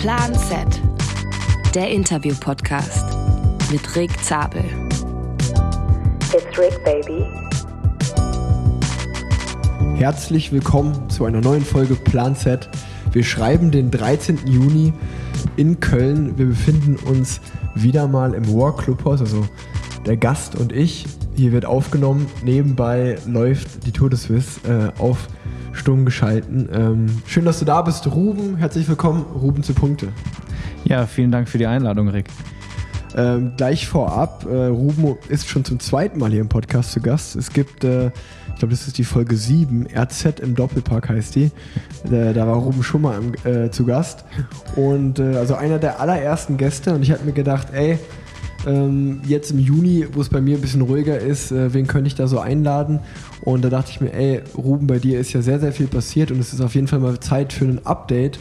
Plan Z, der Interview-Podcast mit Rick Zabel. It's Rick, baby. Herzlich willkommen zu einer neuen Folge Plan Z. Wir schreiben den 13. Juni in Köln. Wir befinden uns wieder mal im War Clubhaus, also der Gast und ich. Hier wird aufgenommen. Nebenbei läuft die Tour de Suisse äh, auf stumm geschalten. Ähm, schön, dass du da bist, Ruben. Herzlich willkommen, Ruben zu Punkte. Ja, vielen Dank für die Einladung, Rick. Ähm, gleich vorab, äh, Ruben ist schon zum zweiten Mal hier im Podcast zu Gast. Es gibt, äh, ich glaube, das ist die Folge 7, RZ im Doppelpark heißt die. Äh, da war Ruben schon mal im, äh, zu Gast. Und äh, also einer der allerersten Gäste. Und ich habe mir gedacht, ey, ähm, jetzt im Juni, wo es bei mir ein bisschen ruhiger ist, äh, wen könnte ich da so einladen? Und da dachte ich mir, ey, Ruben, bei dir ist ja sehr, sehr viel passiert und es ist auf jeden Fall mal Zeit für ein Update,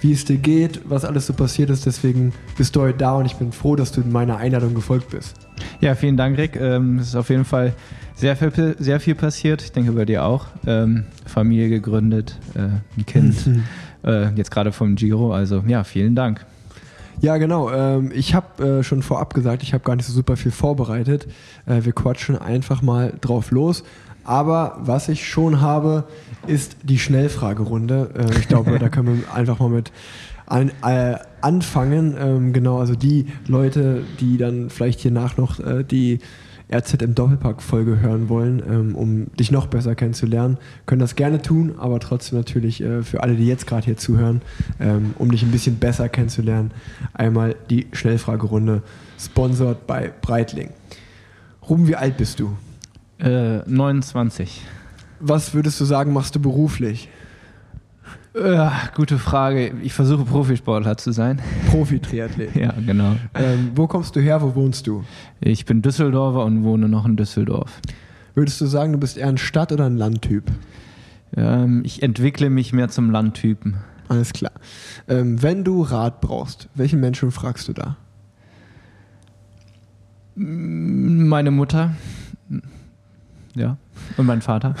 wie es dir geht, was alles so passiert ist. Deswegen bist du heute da und ich bin froh, dass du meiner Einladung gefolgt bist. Ja, vielen Dank, Rick. Ähm, es ist auf jeden Fall sehr viel, sehr viel passiert. Ich denke bei dir auch. Ähm, Familie gegründet, äh, ein Kind, äh, jetzt gerade vom Giro. Also ja, vielen Dank. Ja, genau. Ähm, ich habe äh, schon vorab gesagt, ich habe gar nicht so super viel vorbereitet. Äh, wir quatschen einfach mal drauf los. Aber was ich schon habe, ist die Schnellfragerunde. Äh, ich glaube, da können wir einfach mal mit an, äh, anfangen. Ähm, genau, also die Leute, die dann vielleicht hier nach noch äh, die RZ im Doppelpack-Folge hören wollen, ähm, um dich noch besser kennenzulernen, können das gerne tun, aber trotzdem natürlich äh, für alle, die jetzt gerade hier zuhören, ähm, um dich ein bisschen besser kennenzulernen, einmal die Schnellfragerunde, sponsort bei Breitling. Ruben, wie alt bist du? Äh, 29. Was würdest du sagen, machst du beruflich? Äh, gute Frage. Ich versuche Profisportler zu sein. Profi-Triathlet. ja, genau. Ähm, wo kommst du her? Wo wohnst du? Ich bin Düsseldorfer und wohne noch in Düsseldorf. Würdest du sagen, du bist eher ein Stadt- oder ein Landtyp? Ähm, ich entwickle mich mehr zum Landtypen. Alles klar. Ähm, wenn du Rat brauchst, welchen Menschen fragst du da? Meine Mutter. Ja. Und mein Vater.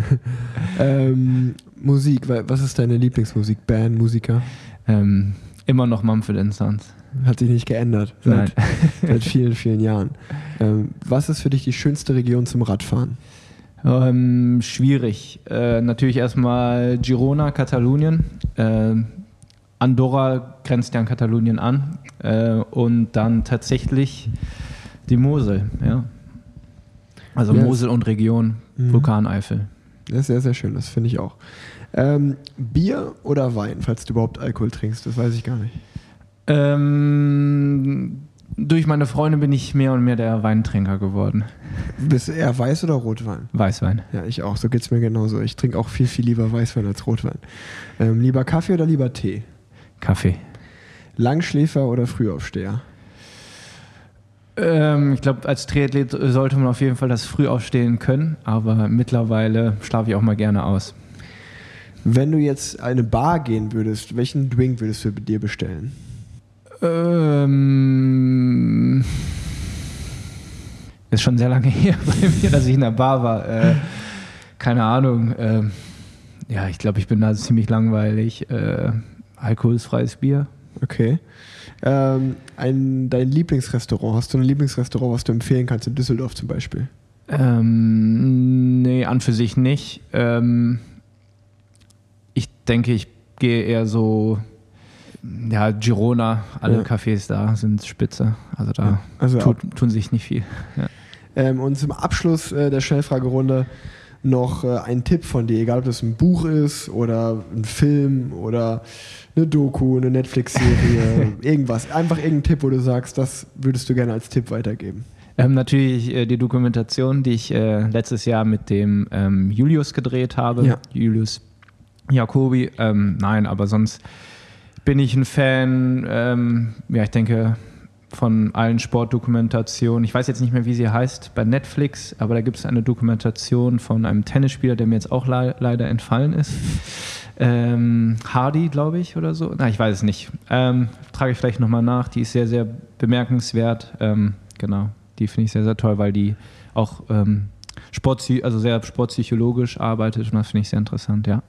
ähm, Musik, was ist deine Lieblingsmusik? Band, Musiker? Ähm, immer noch Mumford Sons. Hat sich nicht geändert seit, seit vielen, vielen Jahren. Ähm, was ist für dich die schönste Region zum Radfahren? Ähm, schwierig. Äh, natürlich erstmal Girona, Katalonien. Äh, Andorra grenzt ja an Katalonien an. Äh, und dann tatsächlich die Mosel, ja. Also yes. Mosel und Region, mhm. Vulkaneifel. Das ist sehr, sehr schön, das finde ich auch. Ähm, Bier oder Wein, falls du überhaupt Alkohol trinkst, das weiß ich gar nicht. Ähm, durch meine Freunde bin ich mehr und mehr der Weintrinker geworden. Bist du eher Weiß- oder Rotwein? Weißwein. Ja, ich auch. So geht es mir genauso. Ich trinke auch viel, viel lieber Weißwein als Rotwein. Ähm, lieber Kaffee oder lieber Tee? Kaffee. Langschläfer oder Frühaufsteher? Ähm, ich glaube, als Triathlet sollte man auf jeden Fall das früh aufstehen können, aber mittlerweile schlafe ich auch mal gerne aus. Wenn du jetzt eine Bar gehen würdest, welchen Drink würdest du dir bestellen? Ähm, ist schon sehr lange her bei mir, dass ich in der Bar war. Äh, keine Ahnung. Äh, ja, ich glaube, ich bin da ziemlich langweilig. Äh, alkoholfreies Bier. Okay. Ähm, ein, dein Lieblingsrestaurant, hast du ein Lieblingsrestaurant, was du empfehlen kannst in Düsseldorf zum Beispiel? Ähm, nee, an für sich nicht. Ähm, ich denke, ich gehe eher so, ja, Girona, alle ja. Cafés da sind spitze. Also da ja. also tut, tun sich nicht viel. Ja. Ähm, und zum Abschluss äh, der Schnellfragerunde noch äh, ein Tipp von dir, egal ob das ein Buch ist oder ein Film oder eine Doku, eine Netflix-Serie, irgendwas. Einfach irgendein Tipp, wo du sagst, das würdest du gerne als Tipp weitergeben. Ähm, natürlich äh, die Dokumentation, die ich äh, letztes Jahr mit dem ähm, Julius gedreht habe. Ja. Julius Jacobi. Ähm, nein, aber sonst bin ich ein Fan, ähm, ja, ich denke, von allen Sportdokumentationen. Ich weiß jetzt nicht mehr, wie sie heißt bei Netflix, aber da gibt es eine Dokumentation von einem Tennisspieler, der mir jetzt auch le leider entfallen ist. Ähm, Hardy, glaube ich, oder so. Na, ich weiß es nicht. Ähm, trage ich vielleicht nochmal nach. Die ist sehr, sehr bemerkenswert. Ähm, genau, die finde ich sehr, sehr toll, weil die auch ähm, Sport, also sehr sportpsychologisch arbeitet und das finde ich sehr interessant, ja.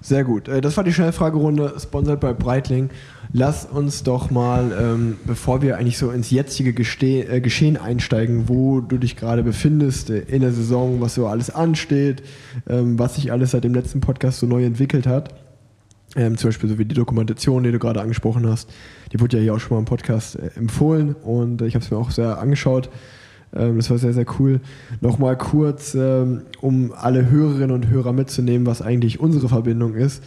Sehr gut. Äh, Das war die Schnellfragerunde, sponsert bei Breitling. Lass uns doch mal, ähm, bevor wir eigentlich so ins jetzige Geste äh, Geschehen einsteigen, wo du dich gerade befindest äh, in der Saison, was so alles ansteht, ähm, was sich alles seit dem letzten Podcast so neu entwickelt hat. Ähm, zum Beispiel so wie die Dokumentation, die du gerade angesprochen hast. Die wurde ja hier auch schon mal im Podcast äh, empfohlen und äh, ich habe es mir auch sehr angeschaut. Ähm, das war sehr, sehr cool. Nochmal kurz, ähm, um alle Hörerinnen und Hörer mitzunehmen, was eigentlich unsere Verbindung ist.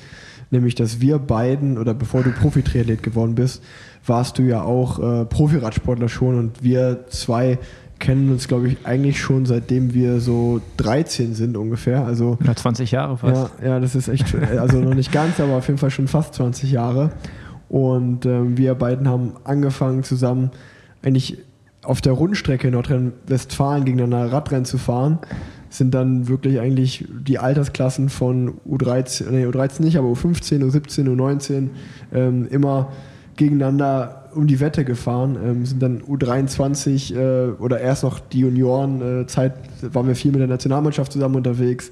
Nämlich, dass wir beiden, oder bevor du Profi-Triathlet geworden bist, warst du ja auch äh, Profiradsportler schon und wir zwei kennen uns, glaube ich, eigentlich schon seitdem wir so 13 sind ungefähr. Also Ja, 20 Jahre fast. ja, ja, das ist echt, also noch nicht ganz, aber auf jeden Fall schon fast 20 Jahre. Und ähm, wir beiden haben angefangen zusammen eigentlich auf der Rundstrecke in Nordrhein-Westfalen gegeneinander Radrennen zu fahren. Sind dann wirklich eigentlich die Altersklassen von U13, nee, U13 nicht, aber U15, U17, U19 ähm, immer gegeneinander um die Wette gefahren. Ähm, sind dann U23 äh, oder erst noch die Junioren-Zeit waren wir viel mit der Nationalmannschaft zusammen unterwegs.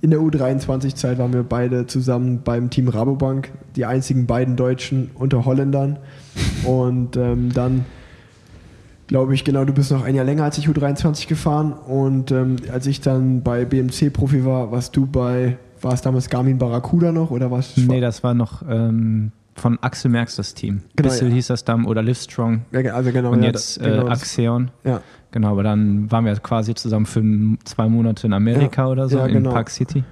In der U23-Zeit waren wir beide zusammen beim Team Rabobank, die einzigen beiden Deutschen unter Holländern. Und ähm, dann, glaube ich, genau, du bist noch ein Jahr länger als ich U23 gefahren. Und ähm, als ich dann bei BMC Profi war, warst du bei, war es damals Garmin Barracuda noch oder was? Nee, das war noch ähm, von Axel Merckx das Team. Genau, Bissell ja. hieß das dann oder Livestrong Ja, also genau, und ja, jetzt da- genau, äh, das- Axeon. Ja, Genau, aber dann waren wir quasi zusammen für zwei Monate in Amerika oder so ja, in genau. Park City.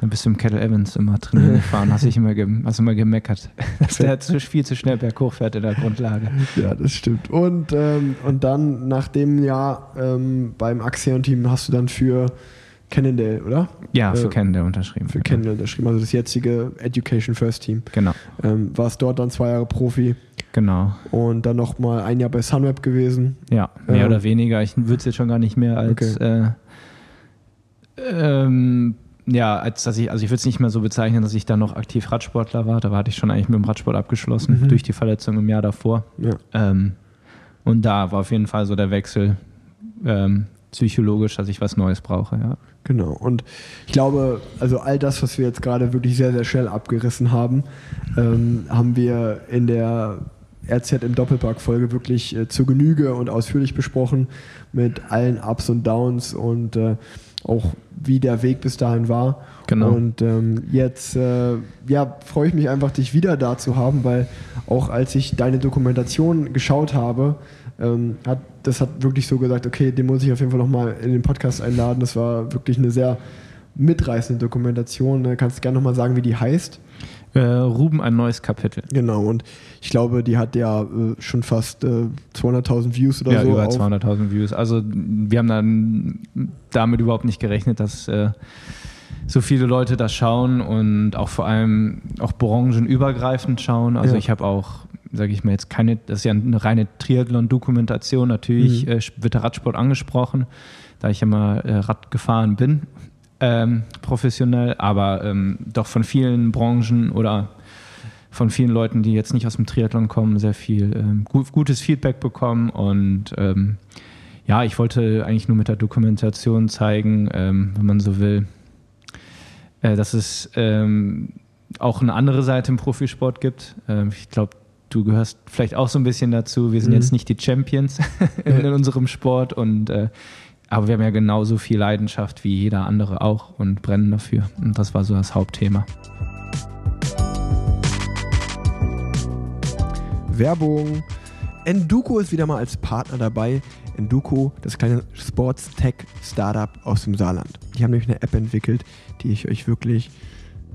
Dann bist du im Kettle Evans immer trainieren gefahren, hast dich immer, hast immer gemeckert, dass der zu, viel zu schnell berghoch fährt in der Grundlage. ja, das stimmt. Und, ähm, und dann nach dem Jahr ähm, beim Axion-Team hast du dann für Cannondale, oder? Ja, für Äh, der unterschrieben. Für genau. Cannondale unterschrieben, also das jetzige Education First Team. Genau, Ähm, warst dort dann zwei Jahre Profi genau. und dann noch mal ein Jahr bei Sunweb gewesen. Ja, mehr Ähm, oder weniger. Ich würde es jetzt schon gar nicht mehr als äh, ähm, ja, als dass ich, also ich würde es nicht mehr so bezeichnen, dass ich da noch aktiv Radsportler war. Da hatte ich schon eigentlich mit dem Radsport abgeschlossen Mhm. durch die Verletzung im Jahr davor. Ja. Ähm, und da war auf jeden Fall so der Wechsel ähm, psychologisch, dass ich was Neues brauche. Ja. Genau. Und ich glaube, also all das, was wir jetzt gerade wirklich sehr, sehr schnell abgerissen haben, ähm, haben wir in der RZ im Doppelpark-Folge wirklich äh, zur Genüge und ausführlich besprochen mit allen Ups und Downs und äh, auch wie der Weg bis dahin war. Genau. Und ähm, jetzt äh, ja, freue ich mich einfach, dich wieder da zu haben, weil auch als ich deine Dokumentation geschaut habe, ähm, hat, das hat wirklich so gesagt, okay, den muss ich auf jeden Fall nochmal in den Podcast einladen. Das war wirklich eine sehr mitreißende Dokumentation. Kannst du gerne nochmal sagen, wie die heißt? Äh, Ruben ein neues Kapitel. Genau, und ich glaube, die hat ja äh, schon fast äh, 200.000 Views oder ja, so. über auf- 200.000 Views. Also wir haben dann damit überhaupt nicht gerechnet, dass äh, so viele Leute das schauen und auch vor allem auch branchenübergreifend schauen. Also Ja. ich habe auch, sage ich mal jetzt keine, das ist ja eine reine Triathlon-Dokumentation. Natürlich Mhm. äh, wird der Radsport angesprochen, da ich ja mal äh, Rad gefahren bin, ähm, professionell, aber ähm, doch von vielen Branchen oder von vielen Leuten, die jetzt nicht aus dem Triathlon kommen, sehr viel ähm, gu gutes Feedback bekommen. Und ähm, ja, ich wollte eigentlich nur mit der Dokumentation zeigen, ähm, wenn man so will, äh, dass es ähm, auch eine andere Seite im Profisport gibt. Ich glaube, du gehörst vielleicht auch so ein bisschen dazu. Wir sind Mhm. jetzt nicht die Champions in, in unserem Sport und äh, aber wir haben ja genauso viel Leidenschaft wie jeder andere auch und brennen dafür. Und das war so das Hauptthema. Werbung. Enduko ist wieder mal als Partner dabei. Enduko, das kleine Sports-Tech-Startup aus dem Saarland. Die haben nämlich eine App entwickelt, die ich euch wirklich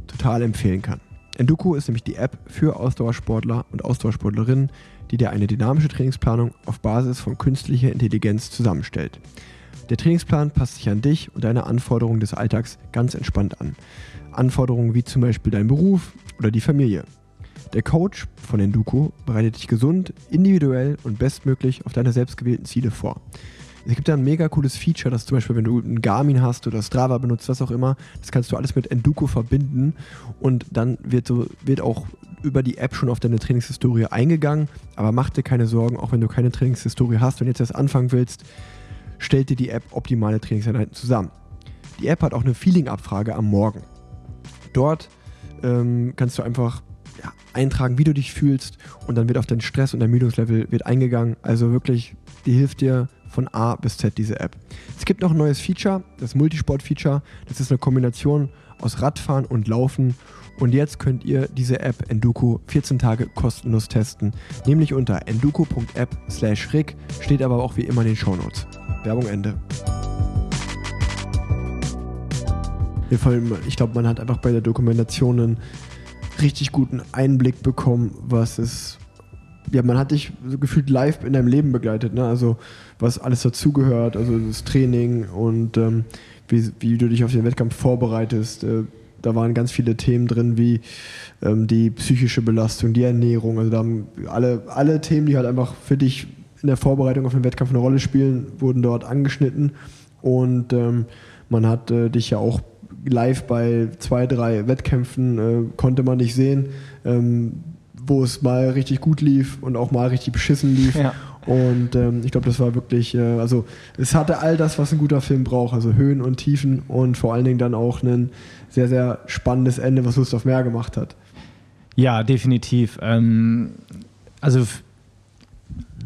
total empfehlen kann. Enduko ist nämlich die App für Ausdauersportler und Ausdauersportlerinnen, die dir eine dynamische Trainingsplanung auf Basis von künstlicher Intelligenz zusammenstellt. Der Trainingsplan passt sich an dich und deine Anforderungen des Alltags ganz entspannt an. Anforderungen wie zum Beispiel dein Beruf oder die Familie. Der Coach von Enduko bereitet dich gesund, individuell und bestmöglich auf deine selbstgewählten Ziele vor. Es gibt da ein mega cooles Feature, dass zum Beispiel, wenn du einen Garmin hast oder Strava benutzt, was auch immer, das kannst du alles mit Enduko verbinden und dann wird, so, wird auch über die App schon auf deine Trainingshistorie eingegangen. Aber mach dir keine Sorgen, auch wenn du keine Trainingshistorie hast und jetzt erst anfangen willst, stellt dir die App optimale Trainingseinheiten zusammen. Die App hat auch eine Feeling-Abfrage am Morgen. Dort ähm, kannst du einfach ja, eintragen, wie du dich fühlst und dann wird auf deinen Stress und Ermüdungslevel wird eingegangen. Also wirklich, die hilft dir von A bis Z, diese App. Es gibt noch ein neues Feature, das Multisport-Feature. Das ist eine Kombination aus Radfahren und Laufen. Und jetzt könnt ihr diese App Enduko 14 Tage kostenlos testen, nämlich unter enduko.app slash rig, steht aber auch wie immer in den Shownotes. Werbung Ende. Ich glaube, man hat einfach bei der Dokumentation einen richtig guten Einblick bekommen, was es. Ja, man hat dich so gefühlt live in deinem Leben begleitet, ne? Also was alles dazugehört, also das Training und ähm, wie, wie du dich auf den Wettkampf vorbereitest. Äh, da waren ganz viele Themen drin, wie ähm, die psychische Belastung, die Ernährung. Also da haben alle, alle Themen, die halt einfach für dich in der Vorbereitung auf den Wettkampf eine Rolle spielen, wurden dort angeschnitten. Und ähm, man hat äh, dich ja auch live bei zwei, drei Wettkämpfen äh, konnte man dich sehen, ähm, wo es mal richtig gut lief und auch mal richtig beschissen lief. Ja. Und ähm, ich glaube, das war wirklich, äh, also es hatte all das, was ein guter Film braucht, also Höhen und Tiefen und vor allen Dingen dann auch ein sehr, sehr spannendes Ende, was Lust auf mehr gemacht hat. Ja, definitiv. Ähm, also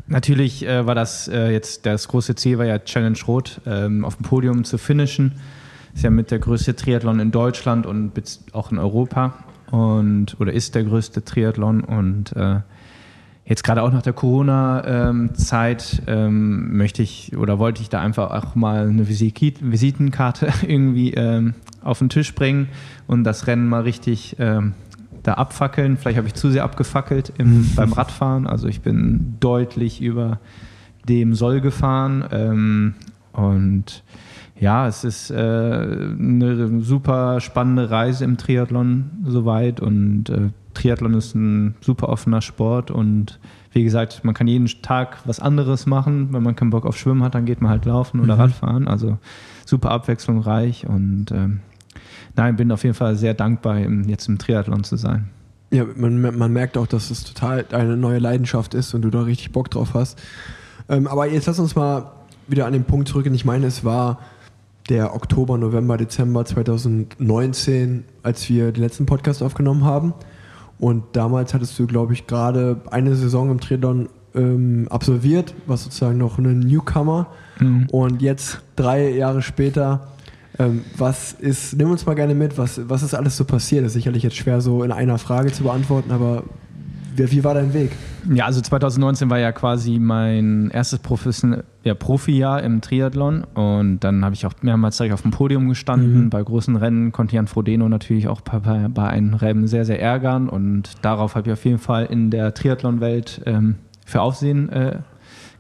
natürlich äh, war das äh, jetzt, das große Ziel war ja Challenge Rot ähm, auf dem Podium zu finishen. Ist ja mit der größte Triathlon in Deutschland und auch in Europa und oder ist der größte Triathlon und äh, jetzt gerade auch nach der Corona-Zeit ähm, möchte ich oder wollte ich da einfach auch mal eine Visitenkarte irgendwie ähm, auf den Tisch bringen und das Rennen mal richtig ähm, da abfackeln. Vielleicht habe ich zu sehr abgefackelt im, beim Radfahren. Also ich bin deutlich über dem Soll gefahren ähm, und ja, es ist äh, eine super spannende Reise im Triathlon soweit und äh, Triathlon ist ein super offener Sport und wie gesagt, man kann jeden Tag was anderes machen. Wenn man keinen Bock auf Schwimmen hat, dann geht man halt laufen oder mhm. Radfahren. Also super abwechslungsreich und ähm, nein, bin auf jeden Fall sehr dankbar, jetzt im Triathlon zu sein. Ja, man, man merkt auch, dass es total eine neue Leidenschaft ist und du da richtig Bock drauf hast. Ähm, aber jetzt lass uns mal wieder an den Punkt zurückgehen. Ich meine, es war der Oktober, November, Dezember 2019, als wir den letzten Podcast aufgenommen haben. Und damals hattest du, glaube ich, gerade eine Saison im Triathlon ähm, absolviert, was sozusagen noch ein Newcomer. Mhm. Und jetzt, drei Jahre später, ähm, was ist, nimm uns mal gerne mit, was, was ist alles so passiert? Das ist sicherlich jetzt schwer so in einer Frage zu beantworten, aber wie, wie, war dein Weg? Ja, also 2019 war ja quasi mein erstes Profession ja, Profi-Jahr im Triathlon und dann habe ich auch mehrmals direkt auf dem Podium gestanden. Mhm. Bei großen Rennen konnte Jan Frodeno natürlich auch bei, bei einem Rennen sehr, sehr ärgern und darauf habe ich auf jeden Fall in der Triathlon-Welt ähm, für Aufsehen äh,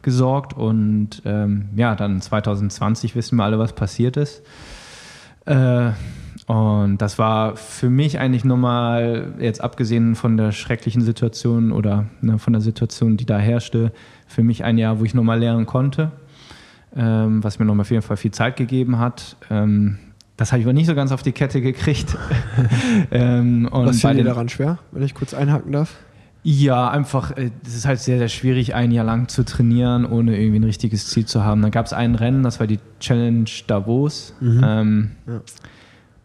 gesorgt und ähm, ja, dann 2020 wissen wir alle, was passiert ist. Äh, und das war für mich eigentlich nochmal, jetzt abgesehen von der schrecklichen Situation oder ne, von der Situation, die da herrschte, für mich ein Jahr, wo ich nochmal lernen konnte, ähm, was mir nochmal auf jeden Fall viel Zeit gegeben hat. Ähm, das habe ich aber nicht so ganz auf die Kette gekriegt. ähm, was fiel dir daran schwer, wenn ich kurz einhaken darf? Ja, einfach, es äh, ist halt sehr, sehr schwierig, ein Jahr lang zu trainieren, ohne irgendwie ein richtiges Ziel zu haben. Dann gab es ein Rennen, das war die Challenge Davos. Mhm. Ähm, ja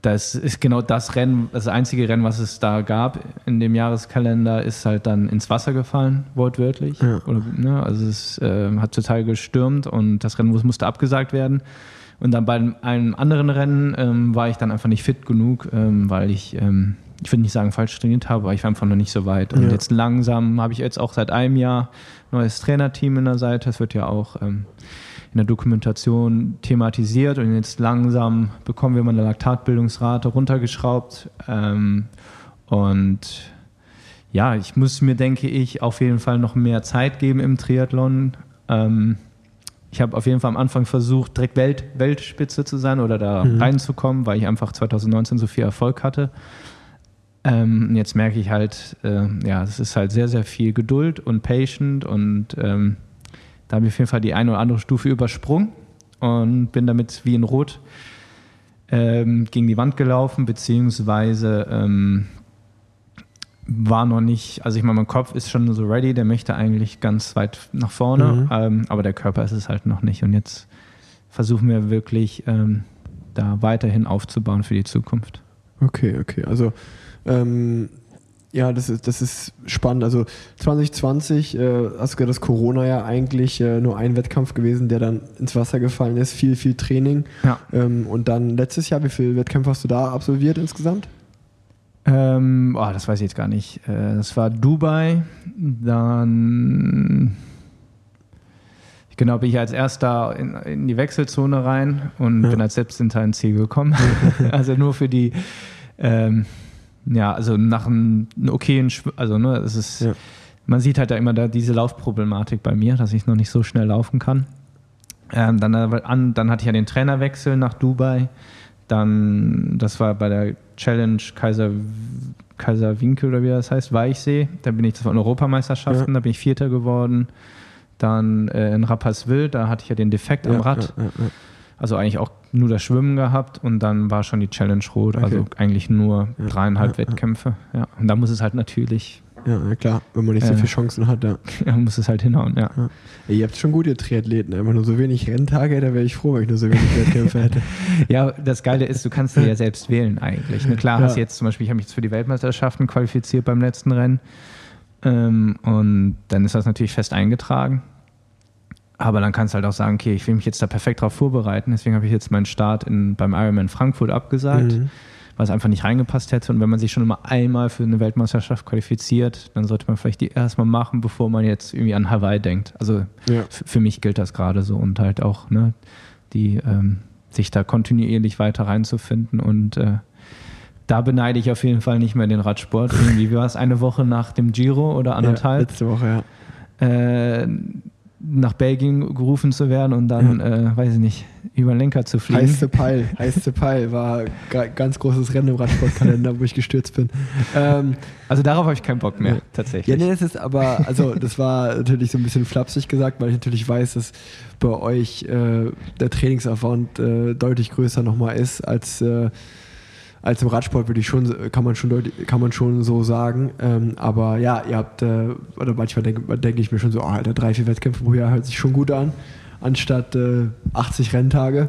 das ist genau das Rennen, das einzige Rennen, was es da gab in dem Jahreskalender, ist halt dann ins Wasser gefallen, wortwörtlich. Ja. Oder, ne, also es äh, hat total gestürmt und das Rennen musste abgesagt werden. Und dann bei einem anderen Rennen ähm, war ich dann einfach nicht fit genug, ähm, weil ich, ähm, ich würde nicht sagen falsch trainiert habe, aber ich war einfach noch nicht so weit. Und ja. jetzt langsam habe ich jetzt auch seit einem Jahr neues Trainerteam in der Seite. Das wird ja auch ähm, in der Dokumentation thematisiert und jetzt langsam bekommen wir mal eine Laktatbildungsrate runtergeschraubt. Ähm, und ja, ich muss mir, denke ich, auf jeden Fall noch mehr Zeit geben im Triathlon. Ähm, ich habe auf jeden Fall am Anfang versucht, direkt Welt, Weltspitze zu sein oder da mhm. reinzukommen, weil ich einfach 2019 so viel Erfolg hatte. Ähm, jetzt merke ich halt, äh, ja, es ist halt sehr, sehr viel Geduld und Patient und ähm, da habe ich auf jeden Fall die eine oder andere Stufe übersprungen und bin damit wie in Rot ähm, gegen die Wand gelaufen, beziehungsweise ähm, war noch nicht, also ich meine, mein Kopf ist schon so ready, der möchte eigentlich ganz weit nach vorne, mhm. ähm, aber der Körper ist es halt noch nicht. Und jetzt versuchen wir wirklich ähm, da weiterhin aufzubauen für die Zukunft. Okay, okay. Also Ähm, ja, das ist, das ist spannend. Also 2020 äh, hast du gesagt, dass Corona ja eigentlich äh, nur ein Wettkampf gewesen, der dann ins Wasser gefallen ist. Viel, viel Training. Ja. Ähm, und dann letztes Jahr, wie viele Wettkämpfe hast du da absolviert insgesamt? Ähm, oh, das weiß ich jetzt gar nicht. Äh, das war Dubai, dann genau bin ich als erster in, in die Wechselzone rein und Ja. bin als Selbstinter ins Ziel gekommen. also nur für die, ähm, ja, also nach einem, einem okayen, Schw- also ne, es ist, Ja. man sieht halt da immer da diese Laufproblematik bei mir, dass ich noch nicht so schnell laufen kann. Ähm, dann, aber an, dann hatte ich ja den Trainerwechsel nach Dubai. Dann, das war bei der Challenge Kaiser, Kaiserwinkel oder wie das heißt, Weichsee. Da bin ich, das waren Europameisterschaften, Ja. da bin ich Vierter geworden. Dann äh, in Rapperswil, da hatte ich ja den Defekt am Rad. Ja, ja, ja. Also eigentlich auch nur das Schwimmen gehabt und dann war schon die Challenge rot. Also Okay. eigentlich nur Ja, dreieinhalb ja. Wettkämpfe. Ja. Und da muss es halt natürlich, Ja, klar, wenn man nicht so Äh. viele Chancen hat, ja. ja, muss es halt hinhauen, ja. Ihr habt schon gute Triathleten, einfach nur so wenig Renntage, da wäre ich froh, wenn ich nur so wenig Wettkämpfe hätte. Ja, das Geile ist, du kannst dir ja selbst wählen eigentlich. Ne, klar hast jetzt zum Beispiel, ich habe mich jetzt für die Weltmeisterschaften qualifiziert beim letzten Rennen. Ähm, und dann ist das natürlich fest eingetragen. Aber dann kannst du halt auch sagen, okay, ich will mich jetzt da perfekt darauf vorbereiten. Deswegen habe ich jetzt meinen Start in, beim Ironman Frankfurt abgesagt, Mhm. weil es einfach nicht reingepasst hätte. Und wenn man sich schon immer einmal für eine Weltmeisterschaft qualifiziert, dann sollte man vielleicht die erstmal machen, bevor man jetzt irgendwie an Hawaii denkt. Also Ja. für mich gilt das gerade so und halt auch, ne, die ähm, sich da kontinuierlich weiter reinzufinden und äh, da beneide ich auf jeden Fall nicht mehr den Radsport. Irgendwie, wie war es eine Woche nach dem Giro oder Ja, anderthalb, letzte Woche, ja. äh, nach Belgien gerufen zu werden und dann, äh, weiß ich nicht, über den Lenker zu fliegen. Heiße Peil, heiße Peil war ga- ganz großes Rennen im Radsportkalender, wo ich gestürzt bin. Ähm, Also darauf habe ich keinen Bock mehr, Ja. tatsächlich. ja, nee, das ist aber, also das war natürlich so ein bisschen flapsig gesagt, weil ich natürlich weiß, dass bei euch äh, der Trainingsaufwand äh, deutlich größer nochmal ist als, äh, als im Radsport, würde ich schon, kann man schon deutlich, kann man schon so sagen. Ähm, aber ja, ihr habt, äh, oder manchmal denke denk ich mir schon so, oh, Alter, drei, vier Wettkämpfe pro Jahr hört sich schon gut an, anstatt äh, 80 Renntage.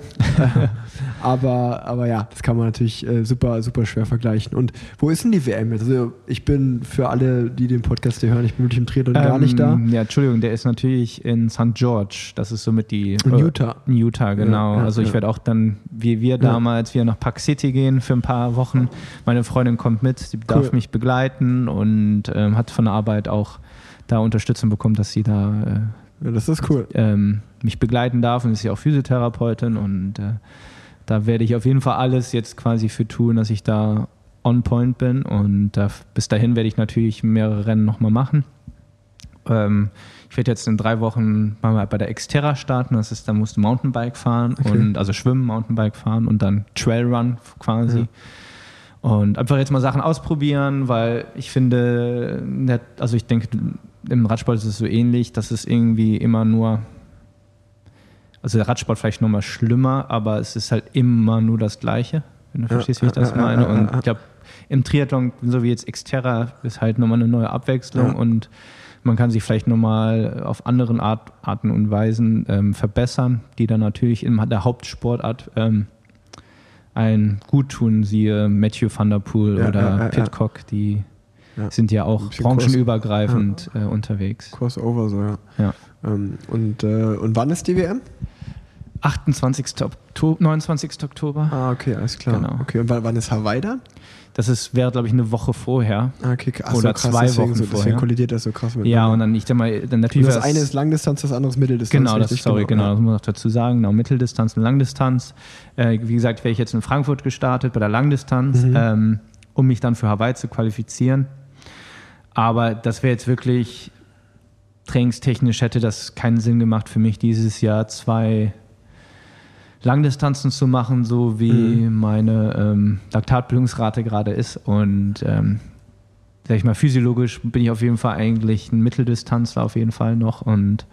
aber, aber ja, das kann man natürlich äh, super, super schwer vergleichen. Und wo ist denn die WM jetzt? Also ich bin für alle, die den Podcast hier hören, ich bin wirklich im Triathlon gar nicht da. Ähm, Ja, Entschuldigung, der ist natürlich in St. George. Das ist somit die. In äh, Utah. In Utah, genau. Ja, ja, also ich ja. werde auch dann, wie wir damals, wieder nach Park City gehen für ein paar Wochen. Meine Freundin kommt mit, sie darf Cool. mich begleiten und ähm, hat von der Arbeit auch da Unterstützung bekommen, dass sie da äh, Ja, das ist cool. ähm, mich begleiten darf und ist ja auch Physiotherapeutin und äh, da werde ich auf jeden Fall alles jetzt quasi für tun, dass ich da on point bin und da, bis dahin werde ich natürlich mehrere Rennen nochmal machen. Ähm, ich werde jetzt in drei Wochen mal bei der Xterra starten, das ist, da musst du Mountainbike fahren Okay. und also schwimmen, Mountainbike fahren und dann Trailrun quasi. Ja. Und einfach jetzt mal Sachen ausprobieren, weil ich finde, also ich denke, im Radsport ist es so ähnlich, dass es irgendwie immer nur, also der Radsport vielleicht nochmal schlimmer, aber es ist halt immer nur das Gleiche, wenn du Ja, verstehst, wie ich das meine. Und ich glaube, im Triathlon, so wie jetzt Xterra, ist halt nochmal eine neue Abwechslung Ja. und man kann sich vielleicht nochmal auf anderen Art, Arten und Weisen ähm, verbessern, die dann natürlich in der Hauptsportart ähm, ein gut tun, siehe Matthew van der Poel Ja, oder. Pitcock, die Ja. sind ja auch branchenübergreifend äh, unterwegs. Crossover so, ja. Ja. Ähm, und, äh, und wann ist die WM? 28. Oktober, 29. Oktober. Ah, okay, alles klar. Genau. Okay, und wann, ist Hawaii dann? Das ist, wäre, glaube ich, eine Woche vorher. Ah, okay, ach Oder so, krass, zwei deswegen, Wochen so, deswegen vorher. kollidiert das so krass mit Ja, und dann ich denke mal, dann natürlich das wär's- eine ist Langdistanz, das andere ist Mitteldistanz. Genau, das sorry, genau, ja. das muss man noch dazu sagen. Genau, Mitteldistanz und Langdistanz. Äh, wie gesagt, wäre ich jetzt in Frankfurt gestartet bei der Langdistanz, Mhm. ähm, um mich dann für Hawaii zu qualifizieren. Aber das wäre jetzt wirklich trainingstechnisch hätte das keinen Sinn gemacht für mich dieses Jahr zwei Langdistanzen zu machen, so wie Mhm. meine ähm, Laktatbildungsrate gerade ist. Und ähm, sag ich mal, physiologisch bin ich auf jeden Fall eigentlich ein Mitteldistanzler auf jeden Fall noch. Und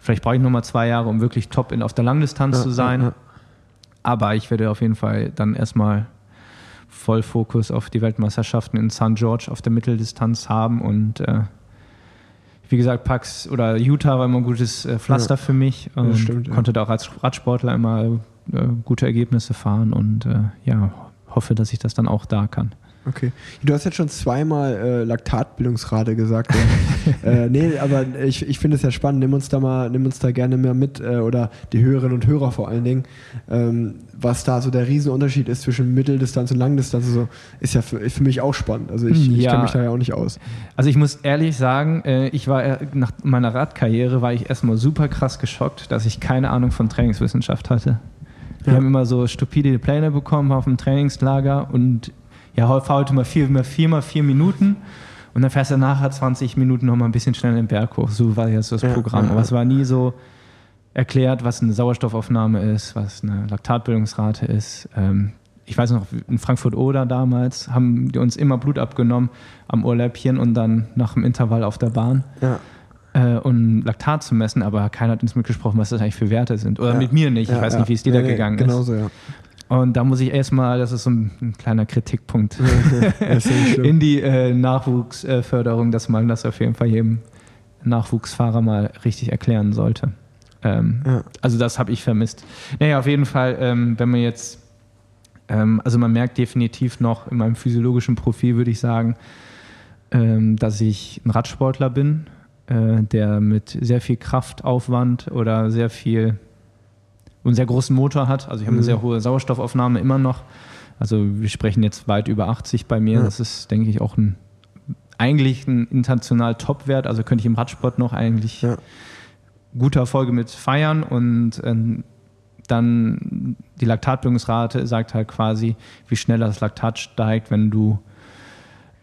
vielleicht brauche ich noch mal zwei Jahre, um wirklich top in, auf der Langdistanz Ja, zu sein. ja, ja. Aber ich werde auf jeden Fall dann erstmal voll Fokus auf die Weltmeisterschaften in St. George auf der Mitteldistanz haben und äh, wie gesagt, Pax oder Utah war immer ein gutes äh, Pflaster Ja, für mich und stimmt, ja. konnte da auch als Radsportler immer äh, gute Ergebnisse fahren und äh, ja, hoffe, dass ich das dann auch da kann. Okay. Du hast jetzt schon zweimal äh, Laktatbildungsrate gesagt. Äh, nee, aber ich, ich finde es ja spannend. Nimm uns da mal, nimm uns da gerne mehr mit äh, oder die Hörerinnen und Hörer vor allen Dingen, ähm, was da so der Riesenunterschied ist zwischen Mitteldistanz und Langdistanz. Also ist ja für, für mich auch spannend. Also ich, ja. ich kenne mich da ja auch nicht aus. Also ich muss ehrlich sagen, äh, ich war äh, nach meiner Radkarriere war ich erstmal super krass geschockt, dass ich keine Ahnung von Trainingswissenschaft hatte. Wir ja. haben immer so stupide Pläne bekommen auf dem Trainingslager und ja, faulte mal vier, mal vier mal vier Minuten und dann fährst du nachher 20 Minuten noch mal ein bisschen schnell den Berg hoch. So war jetzt das ja, Programm. Aber es war nie so erklärt, was eine Sauerstoffaufnahme ist, was eine Laktatbildungsrate ist. Ähm, ich weiß noch, in Frankfurt-Oder damals haben die uns immer Blut abgenommen am Ohrläppchen und dann nach dem Intervall auf der Bahn. Ja äh, und Laktat zu messen, aber keiner hat uns mitgesprochen, was das eigentlich für Werte sind. Oder ja. mit mir nicht. Ich ja, weiß nicht, wie es dir da gegangen ist. Genauso, ja. Und da muss ich erstmal, das ist so ein, ein kleiner Kritikpunkt, in die äh, Nachwuchsförderung, dass man das auf jeden Fall jedem Nachwuchsfahrer mal richtig erklären sollte. Ähm, ja. Also das habe ich vermisst. Naja, auf jeden Fall, ähm, wenn man jetzt, ähm, also man merkt definitiv noch in meinem physiologischen Profil, würde ich sagen, ähm, dass ich ein Radsportler bin, äh, der mit sehr viel Kraftaufwand oder sehr viel einen sehr großen Motor hat. Also ich habe eine mhm. sehr hohe Sauerstoffaufnahme immer noch. Also wir sprechen jetzt weit über 80 bei mir. Ja. Das ist, denke ich, auch ein eigentlich ein international Top-Wert. Also könnte ich im Radsport noch eigentlich ja. gute Erfolge mit feiern und ähm, dann die Laktatbildungsrate sagt halt quasi, wie schnell das Laktat steigt, wenn du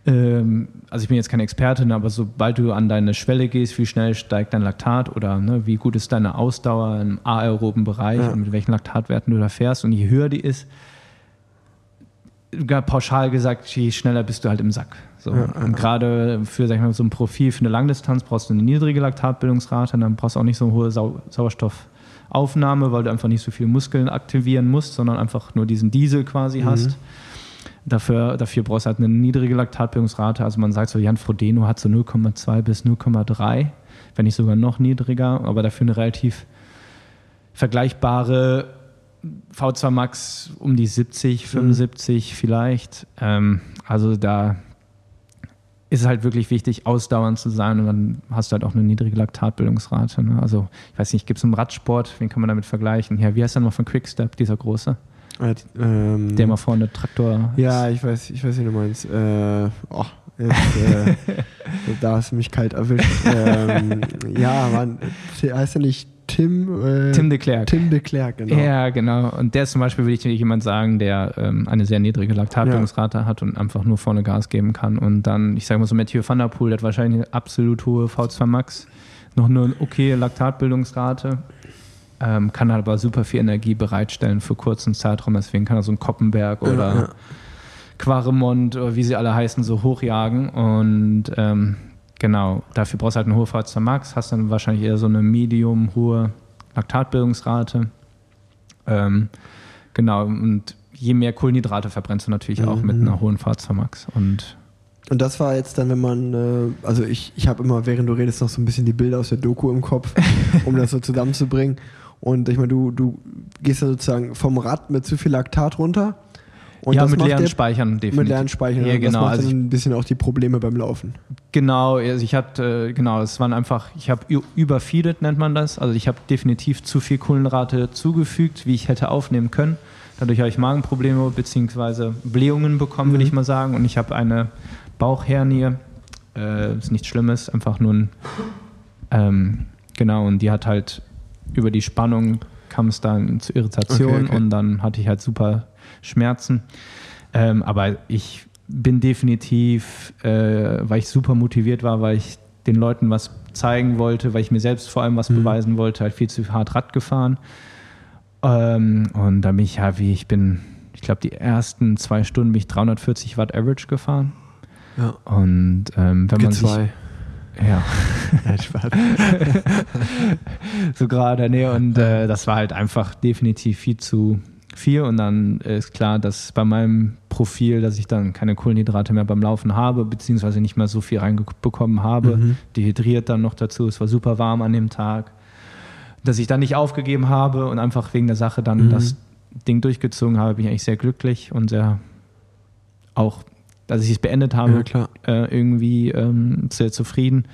also ich bin jetzt kein Experte, ne, aber sobald du an deine Schwelle gehst, wie schnell steigt dein Laktat oder ne, wie gut ist deine Ausdauer im aeroben Bereich ja. und mit welchen Laktatwerten du da fährst und je höher die ist, pauschal gesagt, je schneller bist du halt im Sack. So. Ja, und gerade für sag ich mal, so ein Profil für eine Langdistanz brauchst du eine niedrige Laktatbildungsrate, dann brauchst du auch nicht so eine hohe Sau Sauerstoffaufnahme, weil du einfach nicht so viele Muskeln aktivieren musst, sondern einfach nur diesen Diesel quasi mhm. hast. Dafür, dafür brauchst du halt eine niedrige Laktatbildungsrate. Also man sagt so, Jan Frodeno hat so 0,2 bis 0,3, wenn nicht sogar noch niedriger, aber dafür eine relativ vergleichbare V2 Max um die 70, 75 mhm. vielleicht. Ähm, also da ist es halt wirklich wichtig, ausdauernd zu sein und dann hast du halt auch eine niedrige Laktatbildungsrate. Ne? Also ich weiß nicht, gibt es im Radsport, wen kann man damit vergleichen? Ja, wie heißt der nochmal von Quickstep, dieser große? Äh, ähm, der mal vorne Traktor. Ja, ich weiß, ich weiß, wie du meinst. Äh, oh, jetzt, äh, da hast du mich kalt erwischt. ähm, ja, man, heißt er nicht Tim? Äh, Tim de Klerk. Tim de Klerk, genau. Ja, genau. Und der ist zum Beispiel, würde ich jemand sagen, der ähm, eine sehr niedrige Laktatbildungsrate ja. hat und einfach nur vorne Gas geben kann. Und dann, ich sage mal so, Matthew van der Poel, der hat wahrscheinlich eine absolut hohe V2 Max, noch eine okay Laktatbildungsrate ähm, kann aber super viel Energie bereitstellen für kurzen Zeitraum. Deswegen kann er so einen Koppenberg oder ja, Quaremont oder wie sie alle heißen, so hochjagen. Und ähm, genau, dafür brauchst du halt eine hohe VZ Max, hast dann wahrscheinlich eher so eine medium hohe Laktatbildungsrate. Ähm, genau, und je mehr Kohlenhydrate verbrennst du natürlich mhm. auch mit mhm. einer hohen VZ Max. Und und das war jetzt dann, wenn man, äh, also ich, ich habe immer, während du redest, noch so ein bisschen die Bilder aus der Doku im Kopf, um das so zusammenzubringen. Und ich meine, du, du gehst ja sozusagen vom Rad mit zu viel Laktat runter. Und ja, mit leeren Speichern definitiv. Mit leeren Speichern. Ja, genau. Das macht also ein bisschen auch die Probleme beim Laufen. Genau, also ich hatte, äh, genau, es waren einfach, ich habe überfeedet, nennt man das. Also ich habe definitiv zu viel Kohlenrate zugefügt, wie ich hätte aufnehmen können. Dadurch habe ich Magenprobleme bzw. Blähungen bekommen, mhm. würde ich mal sagen. Und ich habe eine Bauchhernie. Äh, ist nichts Schlimmes, einfach nur ein, ähm, genau, und die hat halt über die Spannung kam es dann zu Irritation okay, okay. und dann hatte ich halt super Schmerzen. Ähm, aber ich bin definitiv, äh, weil ich super motiviert war, weil ich den Leuten was zeigen wollte, weil ich mir selbst vor allem was mhm. beweisen wollte, halt viel zu hart Rad gefahren. Ähm, und da bin ich ja, wie ich bin, ich glaube, die ersten zwei Stunden bin ich 340 Watt Average gefahren. Ja. Und ähm, wenn G2. man sich ja. so gerade, nee, und äh, das war halt einfach definitiv viel zu viel. Und dann ist klar, dass bei meinem Profil, dass ich dann keine Kohlenhydrate mehr beim Laufen habe, beziehungsweise nicht mehr so viel reinbekommen habe. Mhm. Dehydriert dann noch dazu. Es war super warm an dem Tag. Dass ich dann nicht aufgegeben habe und einfach wegen der Sache dann mhm. das Ding durchgezogen habe, bin ich eigentlich sehr glücklich und sehr auch dass ich es beendet habe, Ja, äh, irgendwie ähm, sehr zufrieden.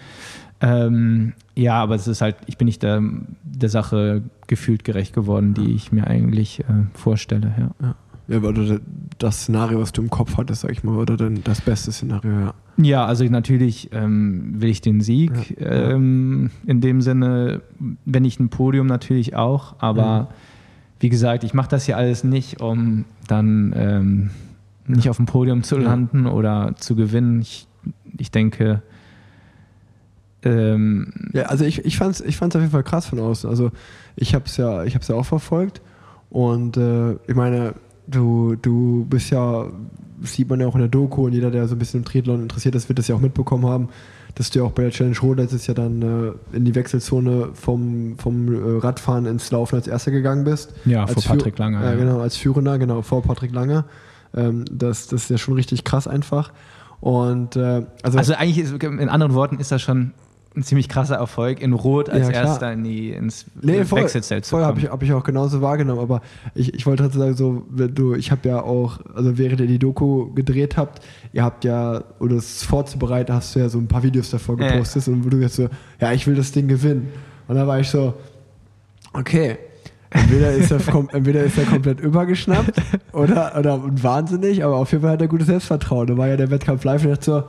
Ähm, ja, aber es ist halt, ich bin nicht der, der Sache gefühlt gerecht geworden, die ich mir eigentlich äh, vorstelle. Ja. Ja, oder das Szenario, was du im Kopf hattest, sag ich mal, oder dann das beste Szenario, ja. Ja, also natürlich ähm, will ich den Sieg. Ja, ja. Ähm, in dem Sinne, wenn ich ein Podium natürlich auch, aber Mhm. wie gesagt, ich mache das hier alles nicht, um dann ähm, nicht auf dem Podium zu landen oder zu gewinnen. Ich, ich denke, ähm, Ja, also ich, ich fand es ich fand's auf jeden Fall krass von außen. Also ich habe es ja, ich ja auch verfolgt und äh, ich meine, du, du bist ja, sieht man ja auch in der Doku und jeder, der so ein bisschen im Triathlon interessiert ist, wird das ja auch mitbekommen haben, dass du ja auch bei der Challenge Road letztes Jahr dann äh, in die Wechselzone vom, vom äh, Radfahren ins Laufen als Erster gegangen bist. ja, als vor Patrick Lange. Ja, ja. genau, als Führender, genau, vor Patrick Lange. Ähm, das, das ist ja schon richtig krass einfach. Und äh, also, Also eigentlich, ist, in anderen Worten, ist das schon ein ziemlich krasser Erfolg, in Rot als Ja. Erster in die, ins Nee, voll, Wechselzelt zu voll kommen. habe ich, hab ich auch genauso wahrgenommen. Aber ich, ich wollte trotzdem sagen, so, du, ich habe ja auch, also während ihr die Doku gedreht habt, ihr habt ja, um das vorzubereiten, hast du ja so ein paar Videos davor Ja. gepostet und wo du jetzt so, ja, ich will das Ding gewinnen. Und da war ich so, okay. Entweder ist er, entweder ist er komplett übergeschnappt oder, oder wahnsinnig, aber auf jeden Fall hat er gutes Selbstvertrauen. Da war ja der Wettkampf live und dachte so,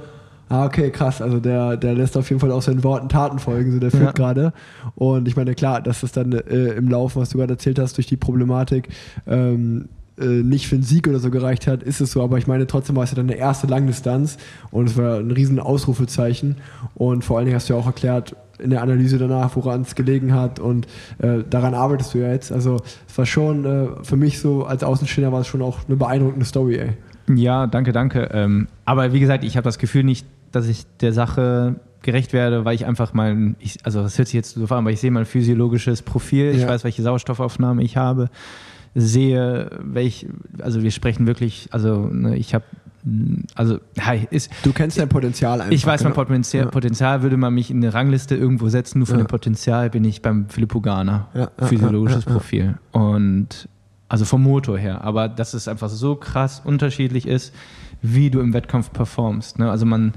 ah, okay, krass, also der, der lässt auf jeden Fall auch seinen Worten Taten folgen, so der führt Ja. gerade. Und ich meine, klar, dass es dann äh, im Laufen, was du gerade erzählt hast, durch die Problematik ähm, äh, nicht für einen Sieg oder so gereicht hat, ist es so. Aber ich meine, trotzdem war es ja dann eine erste Langdistanz und es war ein riesen Ausrufezeichen. Und vor allen Dingen hast du ja auch erklärt, in der Analyse danach, woran es gelegen hat und äh, daran arbeitest du ja jetzt. Also es war schon äh, für mich so, als Außenstehender war es schon auch eine beeindruckende Story, ey. Ja, danke, danke. Ähm, aber wie gesagt, ich habe das Gefühl nicht, dass ich der Sache gerecht werde, weil ich einfach mein, ich, also das hört sich jetzt so an, aber ich sehe mein physiologisches Profil, ich Ja. weiß, welche Sauerstoffaufnahme ich habe, sehe, welch, also wir sprechen wirklich, also ne, ich habe, also ist, Du kennst dein Potenzial einfach. ich weiß, mein genau. Potenzial, Ja. Potenzial würde man mich in eine Rangliste irgendwo setzen, nur von Ja. dem Potenzial bin ich beim Filippo Garner. Ja, Physiologisches. Profil. Und also vom Motor her. Aber dass es einfach so krass unterschiedlich ist, wie du im Wettkampf performst. Ne? Also man,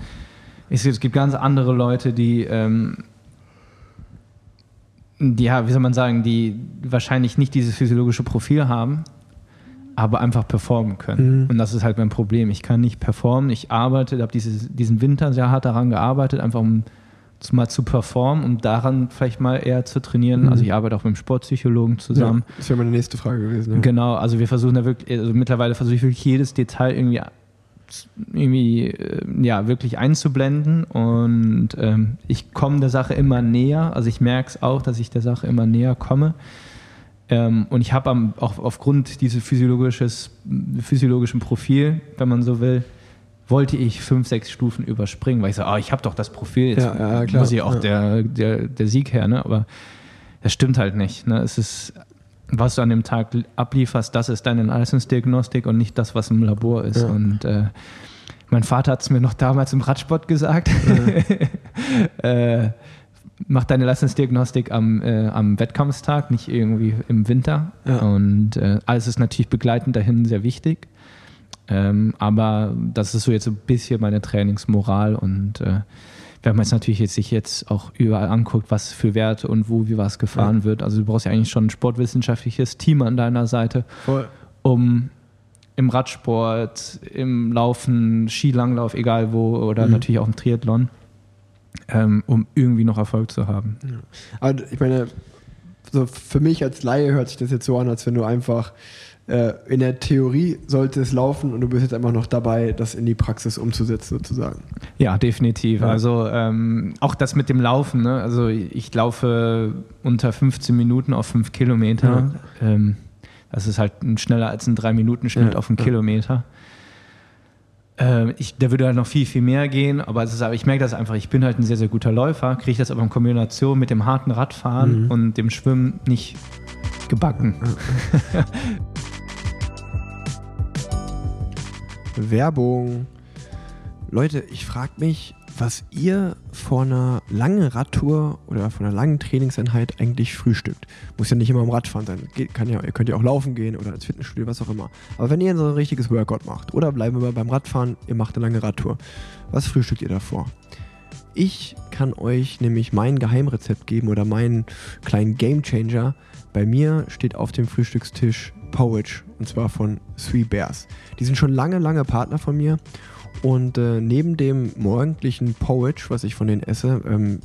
es, es gibt ganz andere Leute, die, ähm, die, ja, wie soll man sagen, die wahrscheinlich nicht dieses physiologische Profil haben, aber einfach performen können. Mhm. Und das ist halt mein Problem. Ich kann nicht performen. Ich arbeite, habe diesen Winter sehr hart daran gearbeitet, einfach um zu- mal zu performen, um daran vielleicht mal eher zu trainieren. Mhm. Also ich arbeite auch mit einem Sportpsychologen zusammen. Ja, das wäre meine nächste Frage gewesen. Ja. Genau, also wir versuchen da wirklich, also mittlerweile versuche ich wirklich jedes Detail irgendwie, irgendwie äh, ja, wirklich einzublenden und ähm, ich komme der Sache immer näher, also ich merke es auch, dass ich der Sache immer näher komme. Ähm, und ich habe auch aufgrund dieses physiologisches, physiologischen Profil, wenn man so will, wollte ich fünf, sechs Stufen überspringen, weil ich so, ah, ich habe doch das Profil, jetzt Ja, ja, muss ich auch Ja. der, der, der Sieg her, ne? aber das stimmt halt nicht. Ne? Es ist, was du an dem Tag ablieferst, das ist deine Leistungsdiagnostik und nicht das, was im Labor ist. Und äh, mein Vater hat es mir noch damals im Radsport gesagt. äh, mach deine Leistungsdiagnostik am, äh, am Wettkampfstag, nicht irgendwie im Winter. Ja. Und äh, alles ist natürlich begleitend dahin sehr wichtig. Ähm, aber das ist so jetzt so ein bisschen meine Trainingsmoral und äh, wenn man jetzt natürlich jetzt sich jetzt auch überall anguckt, was für Werte und wo wie was gefahren wird, also du brauchst ja eigentlich schon ein sportwissenschaftliches Team an deiner Seite, Voll. um im Radsport, im Laufen, Skilanglauf, egal wo, oder Mhm. natürlich auch im Triathlon, ähm, um irgendwie noch Erfolg zu haben. Aber ich meine, so für mich als Laie hört sich das jetzt so an, als wenn du einfach äh, in der Theorie sollte es laufen und du bist jetzt einfach noch dabei, das in die Praxis umzusetzen, sozusagen. Ja, definitiv. Ja. Also ähm, auch das mit dem Laufen. Ne? Also ich laufe unter 15 Minuten auf 5 Kilometer. Ähm, das ist halt ein schneller als ein 3-Minuten-Schnitt Ja, auf einen ja. Kilometer. Ähm, ich, der würde halt noch viel, viel mehr gehen, aber, ist, aber ich merke das einfach, ich bin halt ein sehr, sehr guter Läufer, kriege das aber in Kombination mit dem harten Radfahren Mhm. und dem Schwimmen nicht gebacken. Werbung. Leute, ich frage mich, was ihr vor einer langen Radtour oder vor einer langen Trainingseinheit eigentlich frühstückt. Muss ja nicht immer am Radfahren sein. Geht, kann ja, ihr könnt ja auch laufen gehen oder ins Fitnessstudio, was auch immer. Aber wenn ihr so ein richtiges Workout macht oder bleiben wir beim Radfahren, ihr macht eine lange Radtour, was frühstückt ihr davor? Ich kann euch nämlich mein Geheimrezept geben oder meinen kleinen Gamechanger. Bei mir steht auf dem Frühstückstisch Powitch und zwar von Three Bears. Die sind schon lange, lange Partner von mir und äh, neben dem morgendlichen Porridge, was ich von denen esse, ähm,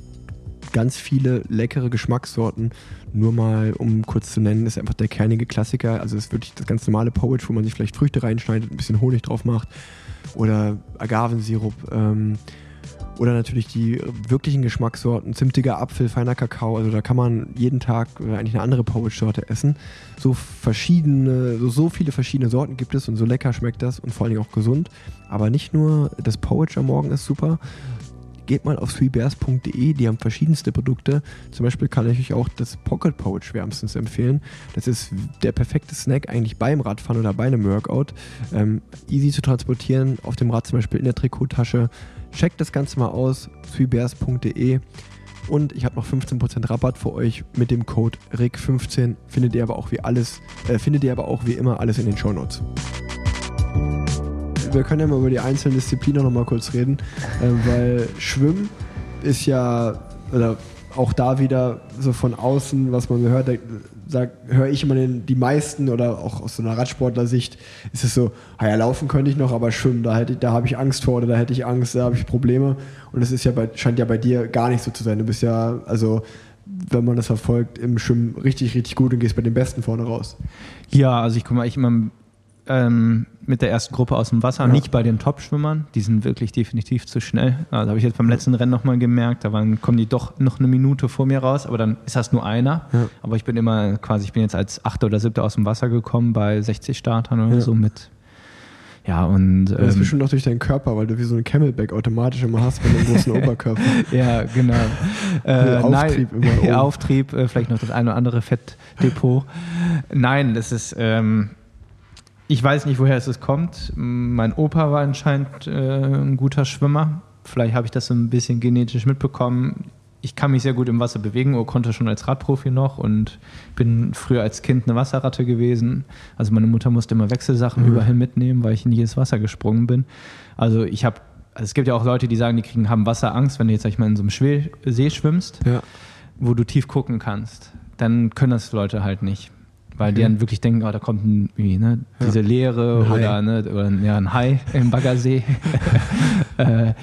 ganz viele leckere Geschmackssorten. Nur mal, um kurz zu nennen, ist einfach der kernige Klassiker. Also ist wirklich das ganz normale Porridge, wo man sich vielleicht Früchte reinschneidet, ein bisschen Honig drauf macht oder Agavensirup. Ähm, oder natürlich die wirklichen Geschmackssorten, zimtiger Apfel, feiner Kakao. Also da kann man jeden Tag eigentlich eine andere Porridge-Sorte essen. So verschiedene, so, so viele verschiedene Sorten gibt es und so lecker schmeckt das und vor allen Dingen auch gesund. Aber nicht nur das Porridge am Morgen ist super. Geht mal auf sweetbears.de, die haben verschiedenste Produkte. Zum Beispiel kann ich euch auch das Pocket Porridge wärmstens empfehlen. Das ist der perfekte Snack eigentlich beim Radfahren oder bei einem Workout. Ähm, easy zu transportieren, auf dem Rad zum Beispiel in der Trikottasche Checkt das Ganze mal aus, swebears.de und ich habe noch 15% Rabatt für euch mit dem Code RIC15. Findet ihr aber auch wie alles, äh, findet ihr aber auch wie immer alles in den Show Notes. Wir können ja mal über die einzelnen Disziplinen noch mal kurz reden, äh, weil Schwimmen ist ja, oder auch da wieder so von außen, was man gehört, höre ich immer den, die meisten oder auch aus so einer Radsportler-Sicht ist es so, ah ja, laufen könnte ich noch, aber schwimmen, da, hätte, da habe ich Angst vor oder da hätte ich Angst, da habe ich Probleme. Und das ist ja bei, scheint ja bei dir gar nicht so zu sein. Du bist ja, also wenn man das verfolgt, im Schwimmen richtig, richtig gut und gehst bei den Besten vorne raus. Ja, also ich komme eigentlich immer ähm, mit der ersten Gruppe aus dem Wasser, ja. nicht bei den Top-Schwimmern. Die sind wirklich definitiv zu schnell. Also habe ich jetzt beim letzten Rennen nochmal gemerkt, da waren, kommen die doch noch eine Minute vor mir raus, aber dann ist das nur einer. Ja. Aber ich bin immer quasi, ich bin jetzt als Achter oder Siebter aus dem Wasser gekommen bei 60 Startern oder ja. so mit. Ja, und. Das ist ähm, bestimmt auch durch deinen Körper, weil du wie so ein Camelback automatisch immer hast mit einem großen Oberkörper. ja, genau. Äh, Auftrieb nein, immer. Oben. Auftrieb, äh, vielleicht noch das eine oder andere Fettdepot. nein, das ist. Ähm, ich weiß nicht, woher es kommt. Mein Opa war anscheinend äh, ein guter Schwimmer. Vielleicht habe ich das so ein bisschen genetisch mitbekommen. Ich kann mich sehr gut im Wasser bewegen oder konnte schon als Radprofi noch und bin früher als Kind eine Wasserratte gewesen. Also meine Mutter musste immer Wechselsachen mhm. überall mitnehmen, weil ich in jedes Wasser gesprungen bin. Also ich habe, also es gibt ja auch Leute, die sagen, die kriegen, haben Wasserangst, wenn du jetzt sag ich mal in so einem Schwel See schwimmst, ja. wo du tief gucken kannst. Dann können das Leute halt nicht weil die dann wirklich denken, oh, da kommt ein, ne, diese Leere oder, ne, oder ja, ein Hai im Baggersee. äh,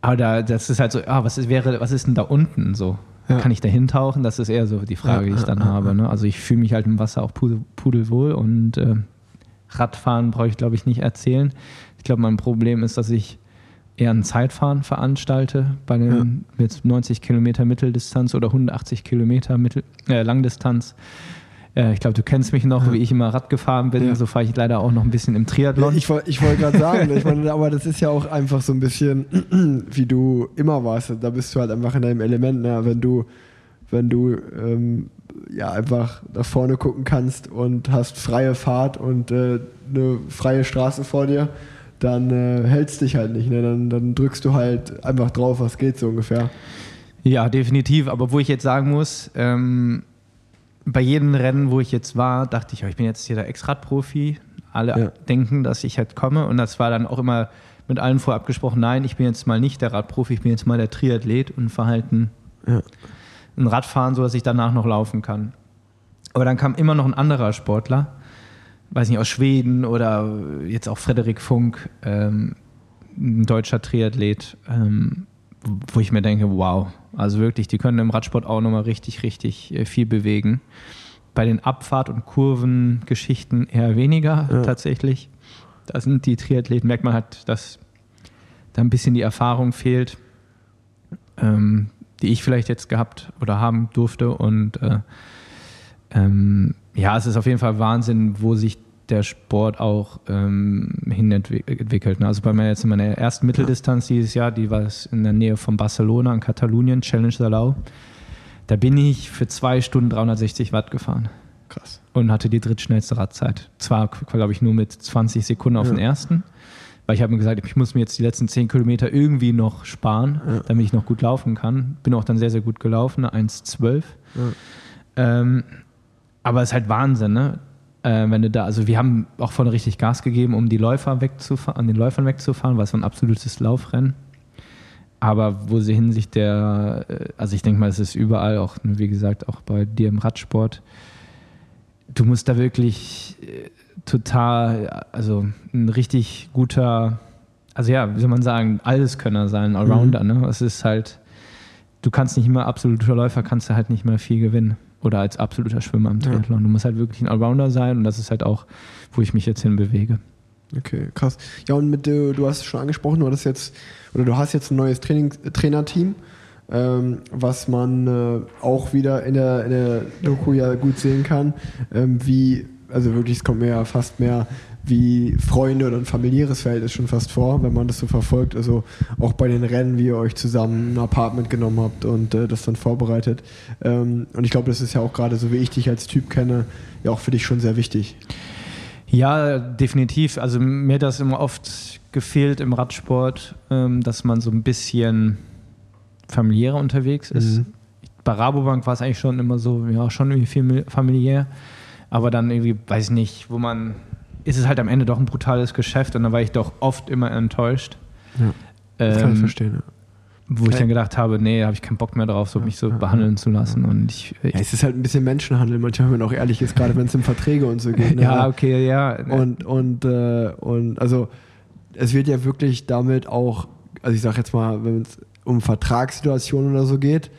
aber da, das ist halt so, ah, was ist, wäre, was ist denn da unten so? Ja. Kann ich da hintauchen? Das ist eher so die Frage, ja, die ich dann ja, habe. Ne? Also ich fühle mich halt im Wasser auch pudel, pudelwohl und äh, Radfahren brauche ich, glaube ich, nicht erzählen. Ich glaube, mein Problem ist, dass ich eher ein Zeitfahren veranstalte bei den jetzt 90 Kilometer Mitteldistanz oder 180 Kilometer Mittel, äh, Langdistanz. Äh, ich glaube, du kennst mich noch, wie ich immer Rad gefahren bin. Ja. So fahre ich leider auch noch ein bisschen im Triathlon. ich, ich wollte gerade sagen, ich meine, aber das ist ja auch einfach so ein bisschen, wie du immer warst. Da bist du halt einfach in deinem Element. Ne? Wenn du, wenn du ähm, ja einfach nach vorne gucken kannst und hast freie Fahrt und äh, eine freie Straße vor dir, dann äh, hältst dich halt nicht. Ne? Dann, dann drückst du halt einfach drauf, was geht so ungefähr. Ja, definitiv. Aber wo ich jetzt sagen muss, ähm, bei jedem Rennen, wo ich jetzt war, dachte ich, oh, ich bin jetzt hier der Ex-Rad-Profi. Alle ja. denken, dass ich halt komme. Und das war dann auch immer mit allen vorab gesprochen, nein, ich bin jetzt mal nicht der Radprofi, ich bin jetzt mal der Triathlet und verhalten ja. ein Radfahren, so dass ich danach noch laufen kann. Aber dann kam immer noch ein anderer Sportler, weiß nicht, aus Schweden oder jetzt auch Frederik Funk, ähm, ein deutscher Triathlet, ähm, wo ich mir denke, wow, also wirklich, die können im Radsport auch nochmal richtig, richtig äh, viel bewegen. Bei den Abfahrt- und Kurvengeschichten eher weniger ja. tatsächlich. Da sind die Triathleten, merkt man halt, dass da ein bisschen die Erfahrung fehlt, ähm, die ich vielleicht jetzt gehabt oder haben durfte. Und äh, ähm, ja, es ist auf jeden Fall Wahnsinn, wo sich der Sport auch ähm, hin entwickelt. Ne? Also bei mir jetzt in meiner ersten Mitteldistanz dieses Jahr, die war in der Nähe von Barcelona in Katalonien, Challenge Salau. Da bin ich für zwei Stunden 360 Watt gefahren. Krass. Und hatte die drittschnellste Radzeit. Zwar, glaube ich, nur mit 20 Sekunden auf ja. den ersten, weil ich habe mir gesagt, ich muss mir jetzt die letzten 10 Kilometer irgendwie noch sparen, ja. damit ich noch gut laufen kann. Bin auch dann sehr, sehr gut gelaufen, 1,12. Ja. Ähm, aber es ist halt Wahnsinn, ne? Äh, wenn du da, also wir haben auch vorne richtig Gas gegeben, um die Läufer wegzufahren, an den Läufern wegzufahren, weil es war ein absolutes Laufrennen. Aber wo sie hinsicht der, äh, also ich denke mal, es ist überall, auch wie gesagt, auch bei dir im Radsport, du musst da wirklich äh, total, also ein richtig guter, also ja, wie soll man sagen, Alleskönner sein, Allrounder. Mhm. Ne? Es ist halt, du kannst nicht immer absoluter Läufer, kannst du halt nicht mehr viel gewinnen. Oder als absoluter Schwimmer im Triathlon. Ja. Du musst halt wirklich ein Allrounder sein und das ist halt auch, wo ich mich jetzt hin bewege. Okay, krass. Ja, und mit du, du hast es schon angesprochen, du hattest jetzt, oder du hast jetzt ein neues Training, Trainerteam, ähm, was man äh, auch wieder in der, in der Doku ja gut sehen kann, ähm, wie, also wirklich, es kommt mir ja fast mehr wie Freunde oder ein familiäres Verhältnis schon fast vor, wenn man das so verfolgt. Also auch bei den Rennen, wie ihr euch zusammen ein Apartment genommen habt und äh, das dann vorbereitet. Ähm, und ich glaube, das ist ja auch gerade so, wie ich dich als Typ kenne, ja auch für dich schon sehr wichtig. Ja, definitiv. Also mir hat das immer oft gefehlt im Radsport, ähm, dass man so ein bisschen familiärer unterwegs ist. Mhm. Bei Rabobank war es eigentlich schon immer so, ja, schon irgendwie viel familiär. Aber dann irgendwie, weiß ich nicht, wo man, ist es halt am Ende doch ein brutales Geschäft und da war ich doch oft immer enttäuscht. Ja, das ähm, kann ich ähm, verstehen, ja. Wo ich dann gedacht habe, nee, da habe ich keinen Bock mehr drauf, so ja, mich so behandeln zu lassen. Und ich, ich es ist halt ein bisschen Menschenhandel, manchmal, wenn man auch ehrlich ist, gerade wenn es um Verträge und so geht. Ne? ja, okay, ja. Und, und, äh, und also es wird ja wirklich damit auch, also ich sage jetzt mal, wenn es um Vertragssituationen oder so geht,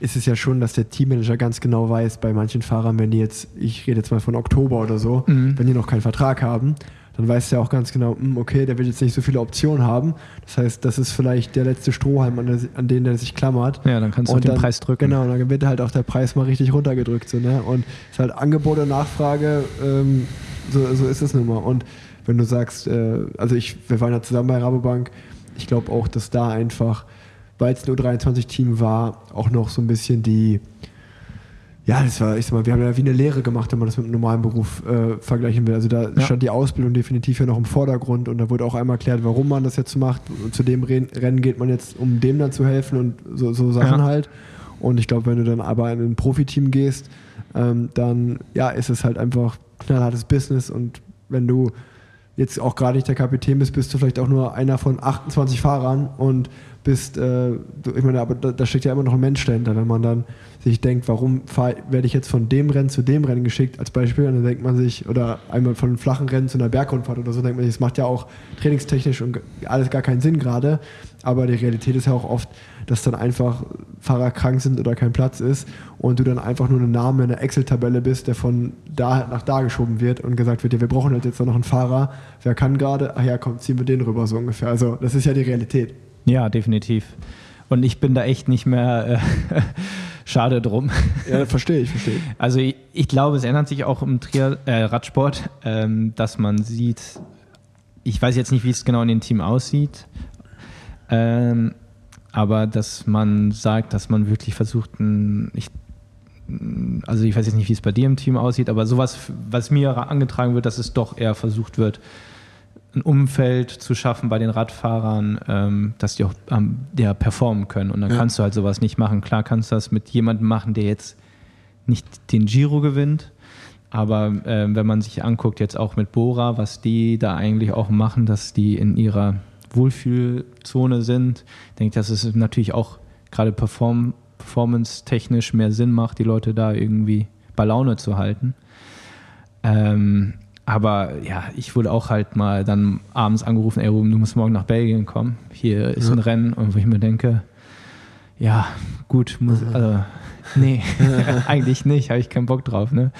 ist es ja schon, dass der Teammanager ganz genau weiß, bei manchen Fahrern, wenn die jetzt, ich rede jetzt mal von Oktober oder so, mhm. wenn die noch keinen Vertrag haben, dann weiß er auch ganz genau, hm, okay, der wird jetzt nicht so viele Optionen haben. Das heißt, das ist vielleicht der letzte Strohhalm, an, der, an den der sich klammert. Ja, dann kannst du und den dann, Preis drücken. Genau, dann wird halt auch der Preis mal richtig runtergedrückt. So, ne? Und es ist halt Angebot und Nachfrage, ähm, so, so ist es nun mal. Und wenn du sagst, äh, also ich, wir waren ja zusammen bei Rabobank, ich glaube auch, dass da einfach, weil es nur 23 Team war, auch noch so ein bisschen die ja, das war, ich sag mal, wir haben ja wie eine Lehre gemacht, wenn man das mit einem normalen Beruf äh, vergleichen will. Also da ja. stand die Ausbildung definitiv ja noch im Vordergrund und da wurde auch einmal erklärt, warum man das jetzt macht. Und zu dem Rennen geht man jetzt, um dem dann zu helfen und so, so Sachen ja. halt. Und ich glaube, wenn du dann aber in ein Profiteam gehst, ähm, dann ja, ist es halt einfach knallhartes Business und wenn du jetzt auch gerade nicht der Kapitän bist, bist du vielleicht auch nur einer von 28 Fahrern und bist, äh, ich meine, aber da, da, steckt ja immer noch ein Mensch dahinter, wenn man dann sich denkt, warum werde ich jetzt von dem Rennen zu dem Rennen geschickt, als Beispiel, und dann denkt man sich, oder einmal von einem flachen Rennen zu einer Bergrundfahrt oder so, denkt man sich, das macht ja auch trainingstechnisch und alles gar keinen Sinn gerade, aber die Realität ist ja auch oft, dass dann einfach Fahrer krank sind oder kein Platz ist und du dann einfach nur ein Name in der Excel-Tabelle bist, der von da nach da geschoben wird und gesagt wird, ja, wir brauchen halt jetzt noch einen Fahrer, wer kann gerade, ach ja, komm, ziehen wir den rüber, so ungefähr. Also das ist ja die Realität. Ja, definitiv. Und ich bin da echt nicht mehr äh, schade drum. Ja, verstehe ich, verstehe. Also ich, ich, glaube, es ändert sich auch im Trial, äh, Radsport, ähm, dass man sieht, ich weiß jetzt nicht, wie es genau in dem Team aussieht, ähm, aber dass man sagt, dass man wirklich versucht, ein, ich, also ich weiß jetzt nicht, wie es bei dir im Team aussieht, aber sowas, was mir angetragen wird, dass es doch eher versucht wird, ein Umfeld zu schaffen bei den Radfahrern, ähm, dass die auch ähm, ja, performen können. Und dann ja. kannst du halt sowas nicht machen. Klar kannst du das mit jemandem machen, der jetzt nicht den Giro gewinnt. Aber äh, wenn man sich anguckt, jetzt auch mit Bora, was die da eigentlich auch machen, dass die in ihrer Wohlfühlzone sind, denke ich, dass es natürlich auch gerade perform performance-technisch mehr Sinn macht, die Leute da irgendwie bei Laune zu halten. Ähm, aber ja, ich wurde auch halt mal dann abends angerufen, ey Ruben, du musst morgen nach Belgien kommen. Hier ist ja. ein Rennen und wo ich mir denke, ja, gut, muss, also, nee, eigentlich nicht, habe ich keinen Bock drauf. Ne?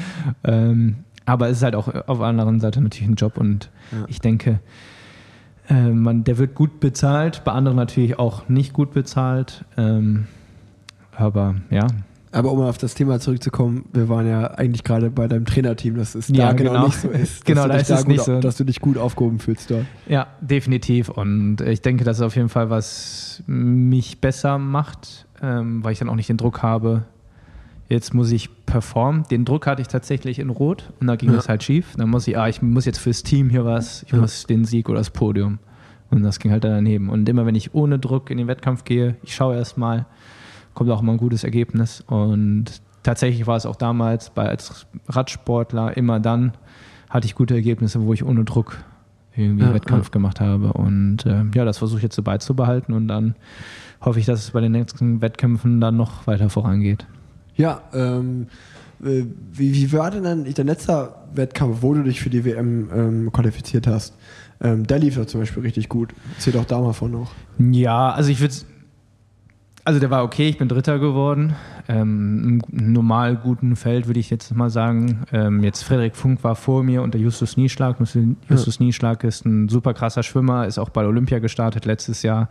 Ähm, aber es ist halt auch auf der anderen Seite natürlich ein Job und ja. ich denke, äh, man, der wird gut bezahlt, bei anderen natürlich auch nicht gut bezahlt. Ähm, aber ja, aber um auf das Thema zurückzukommen, wir waren ja eigentlich gerade bei deinem Trainerteam, dass es ja, da genau, genau, nicht so ist. genau, da ist da es nicht so. Dass du dich gut aufgehoben fühlst dort. Ja, definitiv. Und ich denke, das ist auf jeden Fall, was mich besser macht, ähm, weil ich dann auch nicht den Druck habe, jetzt muss ich performen. Den Druck hatte ich tatsächlich in Rot und da ging ja. das halt schief. Dann muss ich, ah, ich muss jetzt fürs Team hier was, ich ja. muss den Sieg oder das Podium. Und das ging halt daneben. Und immer wenn ich ohne Druck in den Wettkampf gehe, ich schaue erstmal, kommt auch immer ein gutes Ergebnis. Und tatsächlich war es auch damals bei, als Radsportler immer dann, hatte ich gute Ergebnisse, wo ich ohne Druck irgendwie ja, Wettkampf ja. gemacht habe. Und äh, ja, das versuche ich jetzt so beizubehalten und dann hoffe ich, dass es bei den nächsten Wettkämpfen dann noch weiter vorangeht. Ja, ähm, äh, wie, wie war denn dann dein letzter Wettkampf, wo du dich für die WM ähm, qualifiziert hast? Ähm, der lief doch zum Beispiel richtig gut. Erzähl doch da mal von noch. Ja, also ich würde also der war okay, ich bin Dritter geworden. Ähm, Im normal guten Feld würde ich jetzt mal sagen. Ähm, jetzt Frederik Funk war vor mir und der Justus Nieschlag. Justus ja. Nieschlag ist ein super krasser Schwimmer, ist auch bei Olympia gestartet letztes Jahr.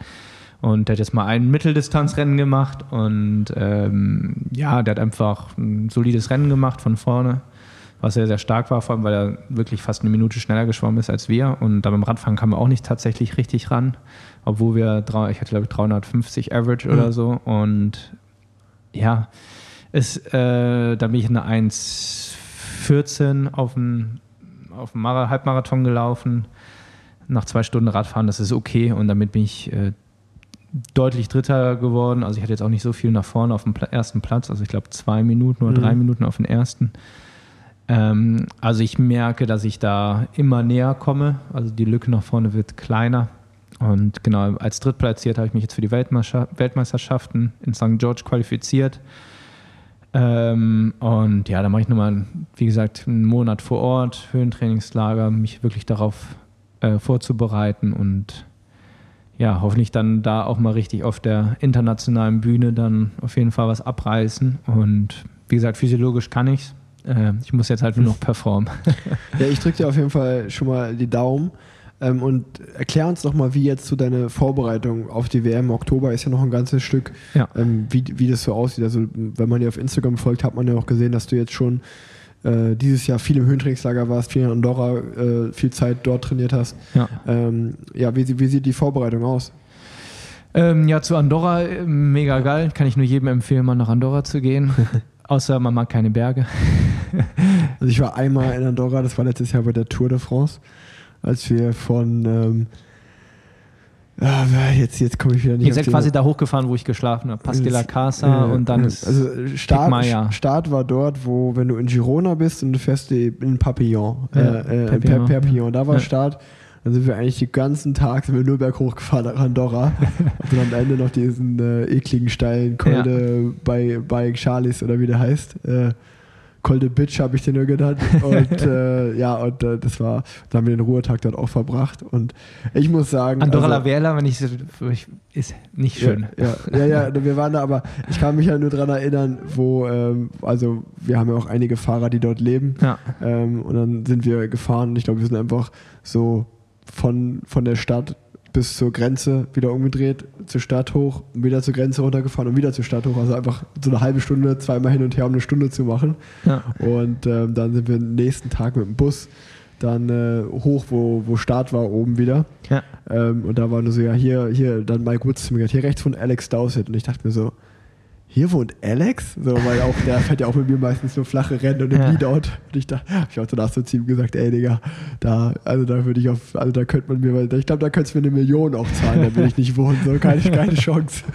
Und der hat jetzt mal ein Mitteldistanzrennen gemacht und ähm, ja, der hat einfach ein solides Rennen gemacht von vorne, was sehr, sehr stark war, vor allem weil er wirklich fast eine Minute schneller geschwommen ist als wir. Und da beim Radfahren kam er auch nicht tatsächlich richtig ran, obwohl wir, ich hatte glaube ich 350 Average mhm. oder so. Und ja, ist, äh, da bin ich eine 1,14 auf dem, auf dem Halbmarathon gelaufen. Nach zwei Stunden Radfahren, das ist okay. Und damit bin ich äh, deutlich Dritter geworden. Also ich hatte jetzt auch nicht so viel nach vorne auf dem ersten Platz. Also ich glaube zwei Minuten oder mhm. drei Minuten auf den ersten. Ähm, also ich merke, dass ich da immer näher komme. Also die Lücke nach vorne wird kleiner. Und genau, als Drittplatziert habe ich mich jetzt für die Weltmeisterschaften in St. George qualifiziert. Ähm, und ja, da mache ich nochmal, wie gesagt, einen Monat vor Ort, Höhentrainingslager, mich wirklich darauf äh, vorzubereiten und ja, hoffentlich dann da auch mal richtig auf der internationalen Bühne dann auf jeden Fall was abreißen. Und wie gesagt, physiologisch kann ich es. Äh, ich muss jetzt halt nur noch performen. ja, ich drücke dir auf jeden Fall schon mal die Daumen. Ähm, und erklär uns doch mal, wie jetzt so deine Vorbereitung auf die WM im Oktober ist ja noch ein ganzes Stück, ja. ähm, wie, wie das so aussieht. Also, wenn man dir auf Instagram folgt, hat man ja auch gesehen, dass du jetzt schon äh, dieses Jahr viel im Höhentrainingslager warst, viel in Andorra, äh, viel Zeit dort trainiert hast. Ja, ähm, ja wie, wie sieht die Vorbereitung aus? Ähm, ja, zu Andorra äh, mega geil. Kann ich nur jedem empfehlen, mal nach Andorra zu gehen. Außer man mag keine Berge. also ich war einmal in Andorra, das war letztes Jahr bei der Tour de France, als wir von ähm, Ah, jetzt, jetzt komme ich wieder nicht. Ihr seid quasi da hochgefahren, wo ich geschlafen habe. Pas de la Casa äh, und dann ist. Also Start, Start war dort, wo, wenn du in Girona bist und du fährst in Papillon, ja, äh, äh, Perpignan, Perpignan, da war ja. Start. Dann sind wir eigentlich den ganzen Tag sind wir nur berghoch gefahren nach Andorra. und dann am Ende noch diesen äh, ekligen steilen Kolde ja. bei, bei Charlies oder wie der heißt. Äh, Kolde Bitch habe ich den nur genannt. Und äh, ja, und äh, das war, da haben wir den Ruhetag dort auch verbracht. Und ich muss sagen. Andorra also, la Vela, wenn ich, ist nicht schön. Ja, ja, ja, ja, wir waren da, aber ich kann mich ja nur daran erinnern, wo, ähm, also wir haben ja auch einige Fahrer, die dort leben. Ja. Ähm, und dann sind wir gefahren und ich glaube, wir sind einfach so von, von der Stadt bis zur Grenze wieder umgedreht, zur Stadt hoch, wieder zur Grenze runtergefahren und wieder zur Stadt hoch. Also einfach so eine halbe Stunde, zweimal hin und her, um eine Stunde zu machen. Ja. Und ähm, dann sind wir den nächsten Tag mit dem Bus dann äh, hoch, wo, wo Start war, oben wieder. Ja. Ähm, und da war nur so, ja, hier, hier, dann Mike Woods zu mir hier rechts von Alex Dowsett. Und ich dachte mir so, hier wohnt Alex? So, weil auch der fährt ja auch mit mir meistens nur flache Rennen und im ja. Leadout. Und ich dachte, hab ich auch danach so zu ihm gesagt, ey Digga, da, also da würde ich auf, also da könnte man mir, ich glaube, da könntest du mir eine Million auch zahlen, da will ich nicht wohnen, so keine, keine Chance.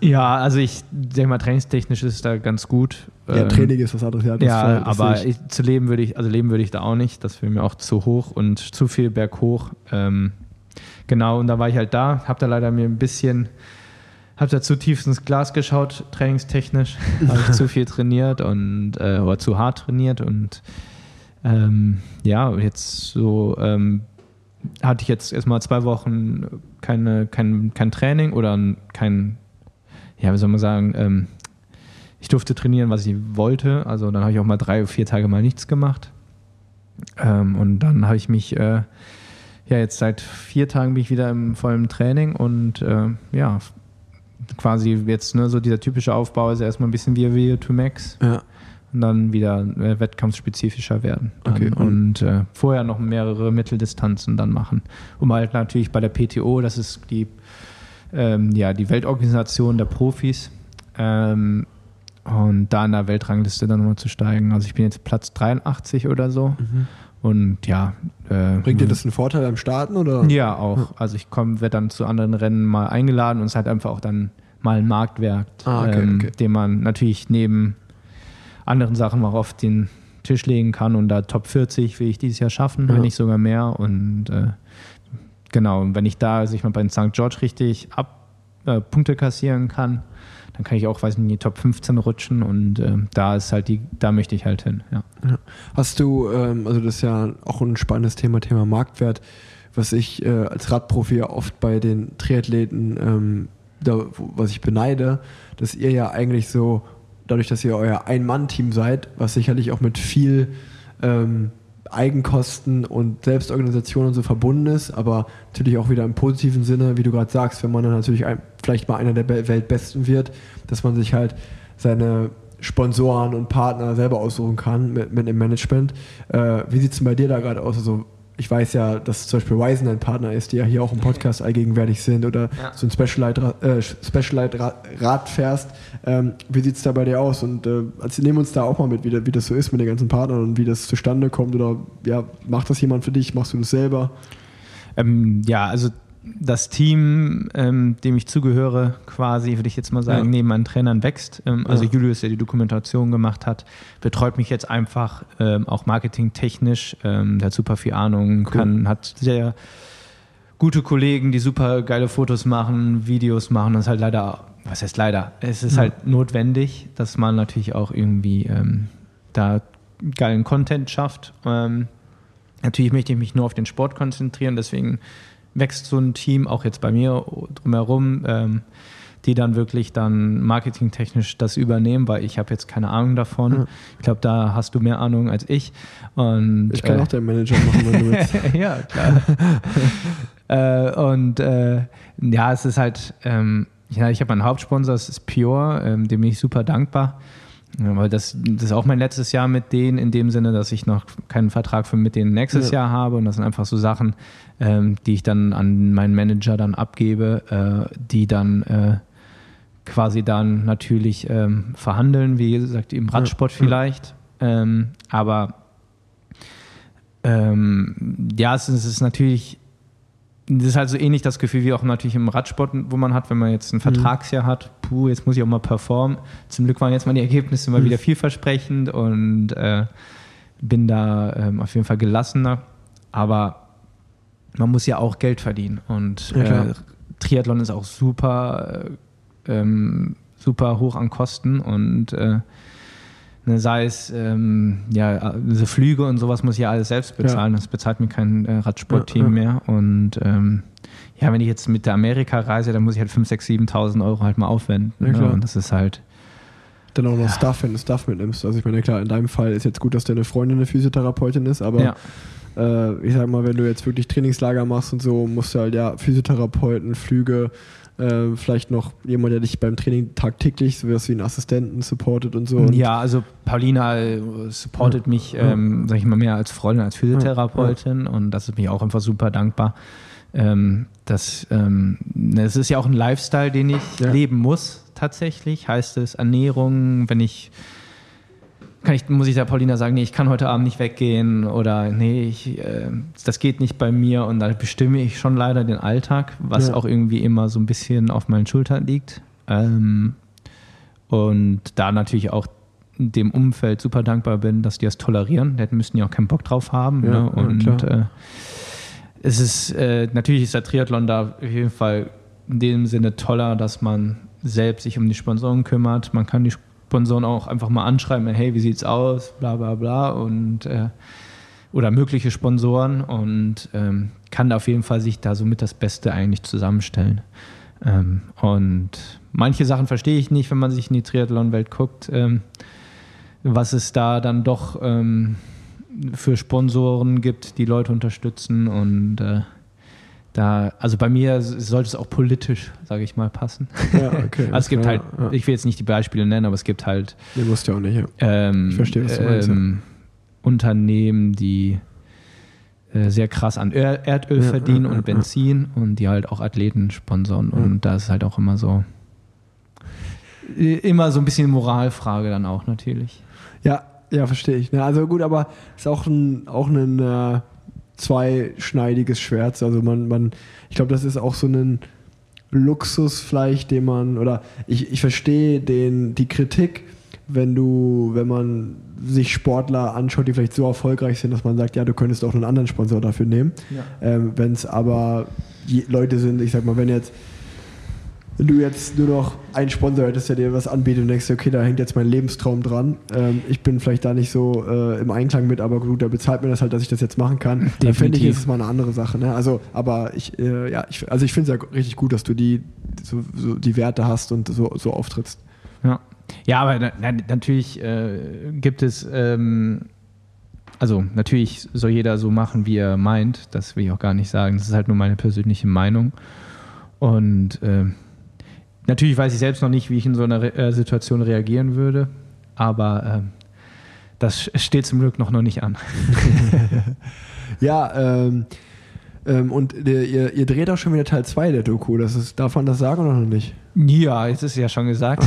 Ja, also ich denke mal, trainingstechnisch ist es da ganz gut. Ja, ähm, Training ist was anderes. Ja, ja voll, aber ich, zu leben würde ich, also leben würde ich da auch nicht. Das wäre mir auch zu hoch und zu viel berghoch. Ähm, genau, und da war ich halt da, habe da leider mir ein bisschen habe da zu tief ins Glas geschaut, trainingstechnisch. habe ich zu viel trainiert und äh, oder zu hart trainiert und ähm, ja, jetzt so ähm, hatte ich jetzt erstmal zwei Wochen keine, kein, kein Training oder kein, ja, wie soll man sagen, ähm, ich durfte trainieren, was ich wollte. Also dann habe ich auch mal drei, vier Tage mal nichts gemacht. Ähm, und dann habe ich mich, äh, ja, jetzt seit vier Tagen bin ich wieder im vollen Training und äh, ja, quasi jetzt ne, so dieser typische Aufbau ist erstmal ein bisschen wie Via to Max. Ja. Und dann wieder äh, wettkampfspezifischer werden. Okay. Und äh, vorher noch mehrere Mitteldistanzen dann machen. Um halt natürlich bei der PTO, das ist die, ähm, ja, die Weltorganisation der Profis, ähm, und da in der Weltrangliste dann nochmal zu steigen. Also ich bin jetzt Platz 83 oder so. Mhm. Und ja. Äh, Bringt dir das einen Vorteil beim Starten oder? Ja, auch. Also ich komme, werde dann zu anderen Rennen mal eingeladen und es hat einfach auch dann mal ein Marktwerk, ah, okay, ähm, okay. den man natürlich neben anderen Sachen mal auf den Tisch legen kann und da Top 40 will ich dieses Jahr schaffen, ja. wenn nicht sogar mehr. Und äh, genau, und wenn ich da sich mal bei St. George richtig ab äh, Punkte kassieren kann, dann kann ich auch, weiß nicht, in die Top 15 rutschen und äh, da ist halt die, da möchte ich halt hin. Ja. ja. Hast du, ähm, also das ist ja auch ein spannendes Thema, Thema Marktwert, was ich äh, als Radprofi oft bei den Triathleten, ähm, da, was ich beneide, dass ihr ja eigentlich so, dadurch, dass ihr euer Ein-Mann-Team seid, was sicherlich auch mit viel ähm, Eigenkosten und Selbstorganisation und so verbunden ist, aber natürlich auch wieder im positiven Sinne, wie du gerade sagst, wenn man dann natürlich ein, vielleicht mal einer der Weltbesten wird, dass man sich halt seine Sponsoren und Partner selber aussuchen kann mit, mit dem Management. Äh, wie sieht es denn bei dir da gerade aus? Also ich weiß ja, dass zum Beispiel Wisen ein Partner ist, die ja hier auch im Podcast allgegenwärtig sind oder ja. so ein Specialized, äh, Specialized Rad fährst. Ähm, wie sieht es da bei dir aus? Und äh, also nehmen uns da auch mal mit, wie, wie das so ist mit den ganzen Partnern und wie das zustande kommt. Oder ja, macht das jemand für dich? Machst du das selber? Ähm, ja, also das Team, ähm, dem ich zugehöre, quasi, würde ich jetzt mal sagen, ja. neben meinen Trainern wächst. Ähm, also ja. Julius, der die Dokumentation gemacht hat, betreut mich jetzt einfach ähm, auch marketingtechnisch. Ähm, der hat super viel Ahnung, kann, cool. hat sehr gute Kollegen, die super geile Fotos machen, Videos machen. Das ist halt leider, was heißt leider? Es ist ja. halt notwendig, dass man natürlich auch irgendwie ähm, da geilen Content schafft. Ähm, natürlich möchte ich mich nur auf den Sport konzentrieren, deswegen wächst so ein Team, auch jetzt bei mir drumherum, ähm, die dann wirklich dann marketingtechnisch das übernehmen, weil ich habe jetzt keine Ahnung davon. Ja. Ich glaube, da hast du mehr Ahnung als ich. Und, ich kann äh, auch deinen Manager machen, wenn du willst. ja, klar. äh, und äh, ja, es ist halt, ähm, ja, ich habe einen Hauptsponsor, das ist Pure, ähm, dem bin ich super dankbar. Ja, weil das, das ist auch mein letztes Jahr mit denen, in dem Sinne, dass ich noch keinen Vertrag für mit denen nächstes ja. Jahr habe. Und das sind einfach so Sachen, ähm, die ich dann an meinen Manager dann abgebe, äh, die dann äh, quasi dann natürlich ähm, verhandeln, wie gesagt, im Radsport ja. vielleicht. Ähm, aber ähm, ja, es ist, es ist natürlich das ist halt so ähnlich das Gefühl wie auch natürlich im Radsport, wo man hat, wenn man jetzt ein mhm. Vertragsjahr hat, puh, jetzt muss ich auch mal performen. Zum Glück waren jetzt mal die Ergebnisse mal mhm. wieder vielversprechend und äh, bin da ähm, auf jeden Fall gelassener. Aber man muss ja auch Geld verdienen und ja, äh, Triathlon ist auch super, äh, ähm, super hoch an Kosten und äh, Ne, sei es ähm, ja, diese Flüge und sowas muss ich ja alles selbst bezahlen. Ja. Das bezahlt mir kein äh, Radsportteam ja, mehr. Und ähm, ja, wenn ich jetzt mit der Amerika reise, dann muss ich halt 5, 6, 7.000 Euro halt mal aufwenden. Ne? Und das ist halt. Dann auch noch Stuff, wenn du Stuff mitnimmst. Also ich meine, klar, in deinem Fall ist jetzt gut, dass deine Freundin eine Physiotherapeutin ist, aber äh, ich sag mal, wenn du jetzt wirklich Trainingslager machst und so, musst du halt ja Physiotherapeuten, Flüge, äh, vielleicht noch jemand, der dich beim Training tagtäglich, so wie einen Assistenten supportet und so. Und ja, also Paulina äh, supportet ja. mich, ähm, sag ich mal, mehr als Freundin, als Physiotherapeutin ja. und das ist mir auch einfach super dankbar. Ähm, das, ähm, das ist ja auch ein Lifestyle, den ich ja. leben muss, tatsächlich. Heißt es Ernährung, wenn ich kann ich, muss ich der Paulina sagen, nee, ich kann heute Abend nicht weggehen oder nee, ich, äh, das geht nicht bei mir und da bestimme ich schon leider den Alltag, was ja. auch irgendwie immer so ein bisschen auf meinen Schultern liegt. Ähm, und da natürlich auch dem Umfeld super dankbar bin, dass die das tolerieren. Die müssten ja auch keinen Bock drauf haben. Ja, ne? Und ja, äh, es ist äh, natürlich ist der Triathlon da auf jeden Fall in dem Sinne toller, dass man selbst sich um die Sponsoren kümmert. Man kann die Sponsoren auch einfach mal anschreiben, hey, wie sieht's aus, bla bla bla. Und äh, oder mögliche Sponsoren. Und ähm, kann auf jeden Fall sich da somit das Beste eigentlich zusammenstellen. Ähm, und manche Sachen verstehe ich nicht, wenn man sich in die Triathlon-Welt guckt, ähm, was es da dann doch ähm, für Sponsoren gibt, die Leute unterstützen. Und äh, da, also bei mir sollte es auch politisch, sage ich mal, passen. Ja, okay. also es gibt halt, ja. ich will jetzt nicht die Beispiele nennen, aber es gibt halt. Nee, musst ja auch nicht, ja. Ähm, ich verstehe, was du meinst. Ähm, Unternehmen, die äh, sehr krass an Erdöl ja, verdienen und Benzin und die halt auch Athleten sponsern. Und da ist halt auch immer so, immer so ein bisschen Moralfrage dann auch natürlich. Ja, Ja, verstehe ich. Also gut, aber ist auch ein, auch ein äh, zweischneidiges Schwert. Also man, man, ich glaube, das ist auch so ein Luxus vielleicht, den man, oder ich, ich verstehe den, die Kritik, wenn du, wenn man sich Sportler anschaut, die vielleicht so erfolgreich sind, dass man sagt, ja, du könntest auch einen anderen Sponsor dafür nehmen. Ja. Ähm, wenn es aber Leute sind, ich sag mal, wenn jetzt wenn du jetzt nur noch einen Sponsor hättest, der dir was anbietet und denkst, okay, da hängt jetzt mein Lebenstraum dran. Ähm, ich bin vielleicht da nicht so äh, im Einklang mit, aber gut, der bezahlt mir das halt, dass ich das jetzt machen kann. Da finde ich, ist es mal eine andere Sache. Ne? Also, aber ich, äh, ja, ich, also ich finde es ja richtig gut, dass du die, so, so die Werte hast und so, so auftrittst. Ja. Ja, aber na, natürlich äh, gibt es, ähm, also natürlich soll jeder so machen, wie er meint. Das will ich auch gar nicht sagen. Das ist halt nur meine persönliche Meinung. Und äh, Natürlich weiß ich selbst noch nicht, wie ich in so einer Re äh, Situation reagieren würde, aber äh, das steht zum Glück noch, noch nicht an. ja, ähm, ähm, und ihr, ihr, dreht auch schon wieder Teil 2 der Doku. Das ist, darf man das sagen oder noch nicht? Ja, jetzt ist es ja schon gesagt.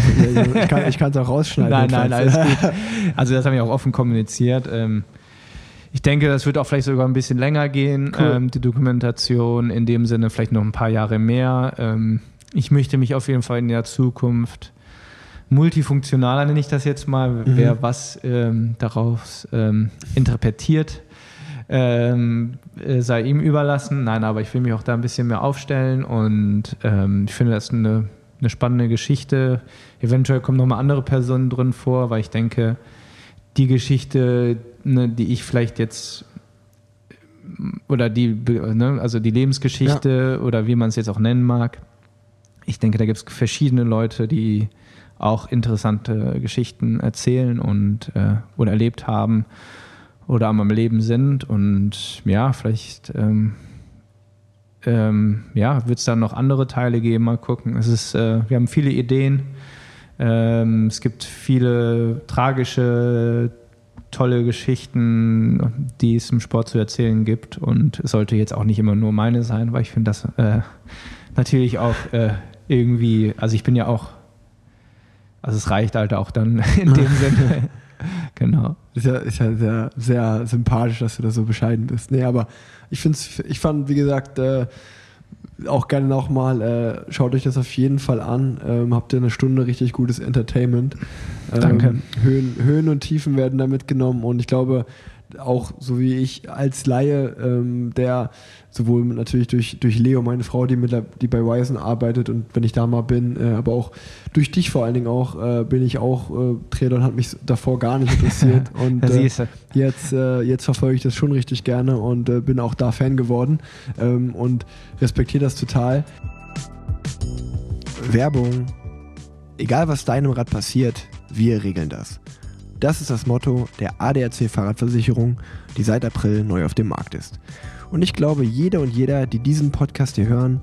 ich kann es auch rausschneiden. Nein, nein, alles gut. Also das haben wir auch offen kommuniziert. Ähm, ich denke, das wird auch vielleicht sogar ein bisschen länger gehen, cool. ähm, die Dokumentation. In dem Sinne vielleicht noch ein paar Jahre mehr. Ich möchte mich auf jeden Fall in der Zukunft multifunktionaler, nenne ich das jetzt mal, mhm. wer was ähm, daraus ähm, interpretiert, ähm, äh, sei ihm überlassen. Nein, aber ich will mich auch da ein bisschen mehr aufstellen und ähm, ich finde das eine, eine spannende Geschichte. Eventuell kommen nochmal andere Personen drin vor, weil ich denke, die Geschichte, ne, die ich vielleicht jetzt oder die, ne, also die Lebensgeschichte ja. oder wie man es jetzt auch nennen mag, ich denke, da gibt es verschiedene Leute, die auch interessante Geschichten erzählen und äh, oder erlebt haben oder am Leben sind. Und ja, vielleicht ähm, ähm, ja, wird es dann noch andere Teile geben. Mal gucken. Es ist, äh, wir haben viele Ideen. Ähm, es gibt viele tragische, tolle Geschichten, die es im Sport zu erzählen gibt. Und es sollte jetzt auch nicht immer nur meine sein, weil ich finde das äh, natürlich auch äh, irgendwie, also ich bin ja auch, also es reicht halt auch dann in dem Sinne. genau. Ist ja, ist ja sehr, sehr sympathisch, dass du da so bescheiden bist. Nee, aber ich finde ich fand, wie gesagt, äh, auch gerne nochmal, äh, schaut euch das auf jeden Fall an. Ähm, habt ihr eine Stunde richtig gutes Entertainment. Ähm, Danke. Höhen, Höhen und Tiefen werden da mitgenommen und ich glaube, auch so wie ich als Laie, ähm, der sowohl natürlich durch, durch Leo, meine Frau, die, mit, die bei Wisen arbeitet und wenn ich da mal bin, äh, aber auch durch dich vor allen Dingen auch, äh, bin ich auch, äh, Triathlon hat mich davor gar nicht interessiert und äh, jetzt, äh, jetzt verfolge ich das schon richtig gerne und äh, bin auch da Fan geworden ähm, und respektiere das total. Werbung. Egal was deinem Rad passiert, wir regeln das. Das ist das Motto der ADAC Fahrradversicherung, die seit April neu auf dem Markt ist. Und ich glaube, jeder und jeder, die diesen Podcast hier hören,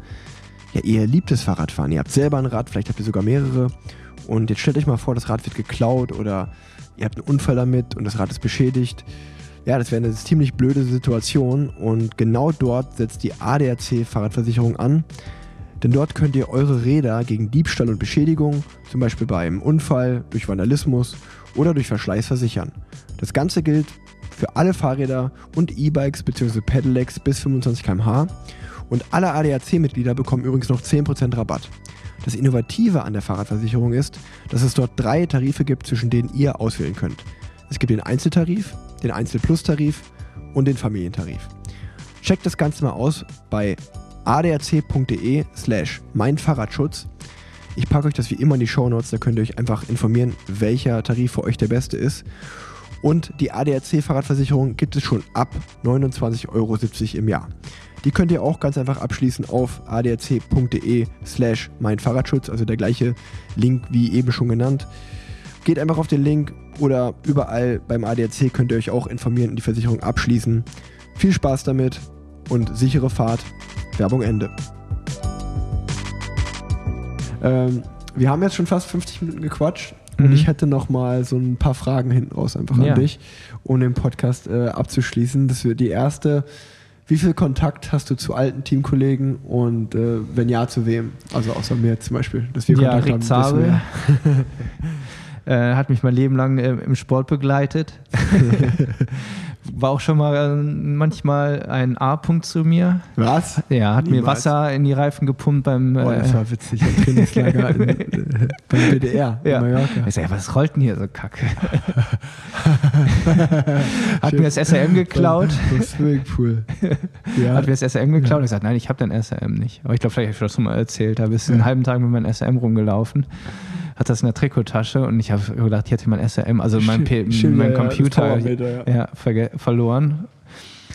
ja, ihr liebt das Fahrradfahren. Ihr habt selber ein Rad, vielleicht habt ihr sogar mehrere. Und jetzt stellt euch mal vor, das Rad wird geklaut oder ihr habt einen Unfall damit und das Rad ist beschädigt. Ja, das wäre eine ziemlich blöde Situation und genau dort setzt die ADAC Fahrradversicherung an. Denn dort könnt ihr eure Räder gegen Diebstahl und Beschädigung, zum Beispiel bei einem Unfall, durch Vandalismus oder durch Verschleiß versichern. Das Ganze gilt für alle Fahrräder und E-Bikes bzw. Pedelecs bis 25 km/h und alle ADAC-Mitglieder bekommen übrigens noch 10% Rabatt. Das Innovative an der Fahrradversicherung ist, dass es dort drei Tarife gibt, zwischen denen ihr auswählen könnt. Es gibt den Einzeltarif, den Einzel-Plus-Tarif und den Familientarif. Checkt das Ganze mal aus bei adac.de slash meinfahrradschutz ich packe euch das wie immer in die Show Notes, da könnt ihr euch einfach informieren, welcher Tarif für euch der beste ist. Und die ADAC-Fahrradversicherung gibt es schon ab 29,70 Euro im Jahr. Die könnt ihr auch ganz einfach abschließen auf adac.de slash mein Fahrradschutz, also der gleiche Link wie eben schon genannt. Geht einfach auf den Link oder überall beim ADAC könnt ihr euch auch informieren und die Versicherung abschließen. Viel Spaß damit und sichere Fahrt. Werbung Ende. Ähm, wir haben jetzt schon fast 50 Minuten gequatscht mhm. und ich hätte noch mal so ein paar Fragen hinten raus einfach ja. an dich, um den Podcast äh, abzuschließen. Das wird die erste. Wie viel Kontakt hast du zu alten Teamkollegen und äh, wenn ja, zu wem? Also außer mir zum Beispiel, dass wir ja, Kontakt Rick haben. Zabel. Äh, hat mich mein Leben lang äh, im Sport begleitet. War auch schon mal äh, manchmal ein A-Punkt zu mir. Was? Ja, hat mir Niemals. Wasser in die Reifen gepumpt beim. Oh, das äh, war witzig. Im Trainingslager in, äh, beim BDR ja. in Mallorca. Ich sag, ja, was rollt denn hier so kacke? hat mir das SRM geklaut. Beim Swimmingpool. Ja. Hat mir das SRM geklaut? Ich gesagt, nein, ich habe dein SRM nicht. Aber ich glaube, vielleicht habe ich das schon mal erzählt. Da bist du einen halben Tag mit meinem SRM rumgelaufen. Hat das in der Trikottasche und ich habe gedacht, ich hätte mein SRM, also mein, P Stimmt, mein Computer, ja. ja, verloren.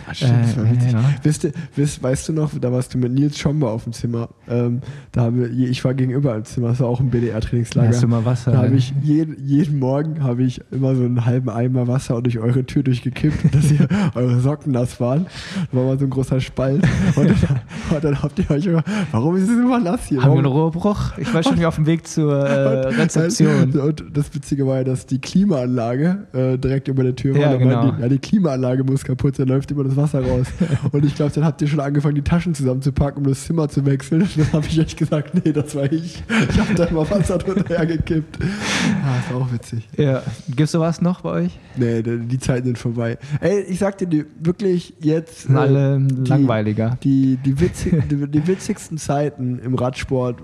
Ah, stimmt, das war Äh, witzig. ja. Wisst, wisst, weißt du noch, da warst du mit Nils Schomber auf dem Zimmer. Ähm, da haben wir, ich war gegenüber im Zimmer, das war auch ein BDR-Trainingslager. Hast du mal Wasser? Da habe ich jeden, jeden Morgen habe ich immer so einen halben Eimer Wasser durch eure Tür durchgekippt, dass ihr eure Socken nass waren. Da war mal so ein großer Spalt. Und dann, und dann habt ihr euch immer, warum ist es immer nass hier? Haben wir einen? Rohrbruch? Ich war schon wieder auf dem Weg zur äh, Und- Rezeption. Und das Witzige war ja, dass die Klimaanlage äh, direkt über der Tür war. Ja, genau. die, ja, die Klimaanlage muss kaputt sein, läuft immer das Wasser raus. und ich glaube, dann habt ihr schon angefangen, die Taschen zusammenzupacken, um das Zimmer zu wechseln. Und dann habe ich euch gesagt, nee, das war ich. Ich habe da immer Wasser drunter hergekippt. Ah, das war auch witzig. Ja. Gibt's sowas noch bei euch? Nee, die Zeiten sind vorbei. Ey, ich sag dir die, wirklich jetzt. Sind äh, alle die- langweiliger. Die, die, witzig, die, die witzigsten Zeiten im Radsport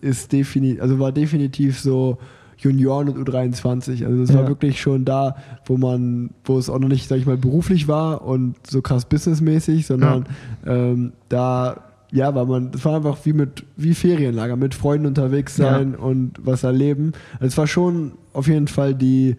ist defini also war definitiv so Junioren und U23. Also das war Ja. wirklich schon da, wo man, wo es auch noch nicht, sag ich mal, beruflich war und so krass businessmäßig, sondern ähm, da ja, weil man, das war einfach wie mit, wie Ferienlager, mit Freunden unterwegs sein und was erleben. Also es war schon auf jeden Fall die,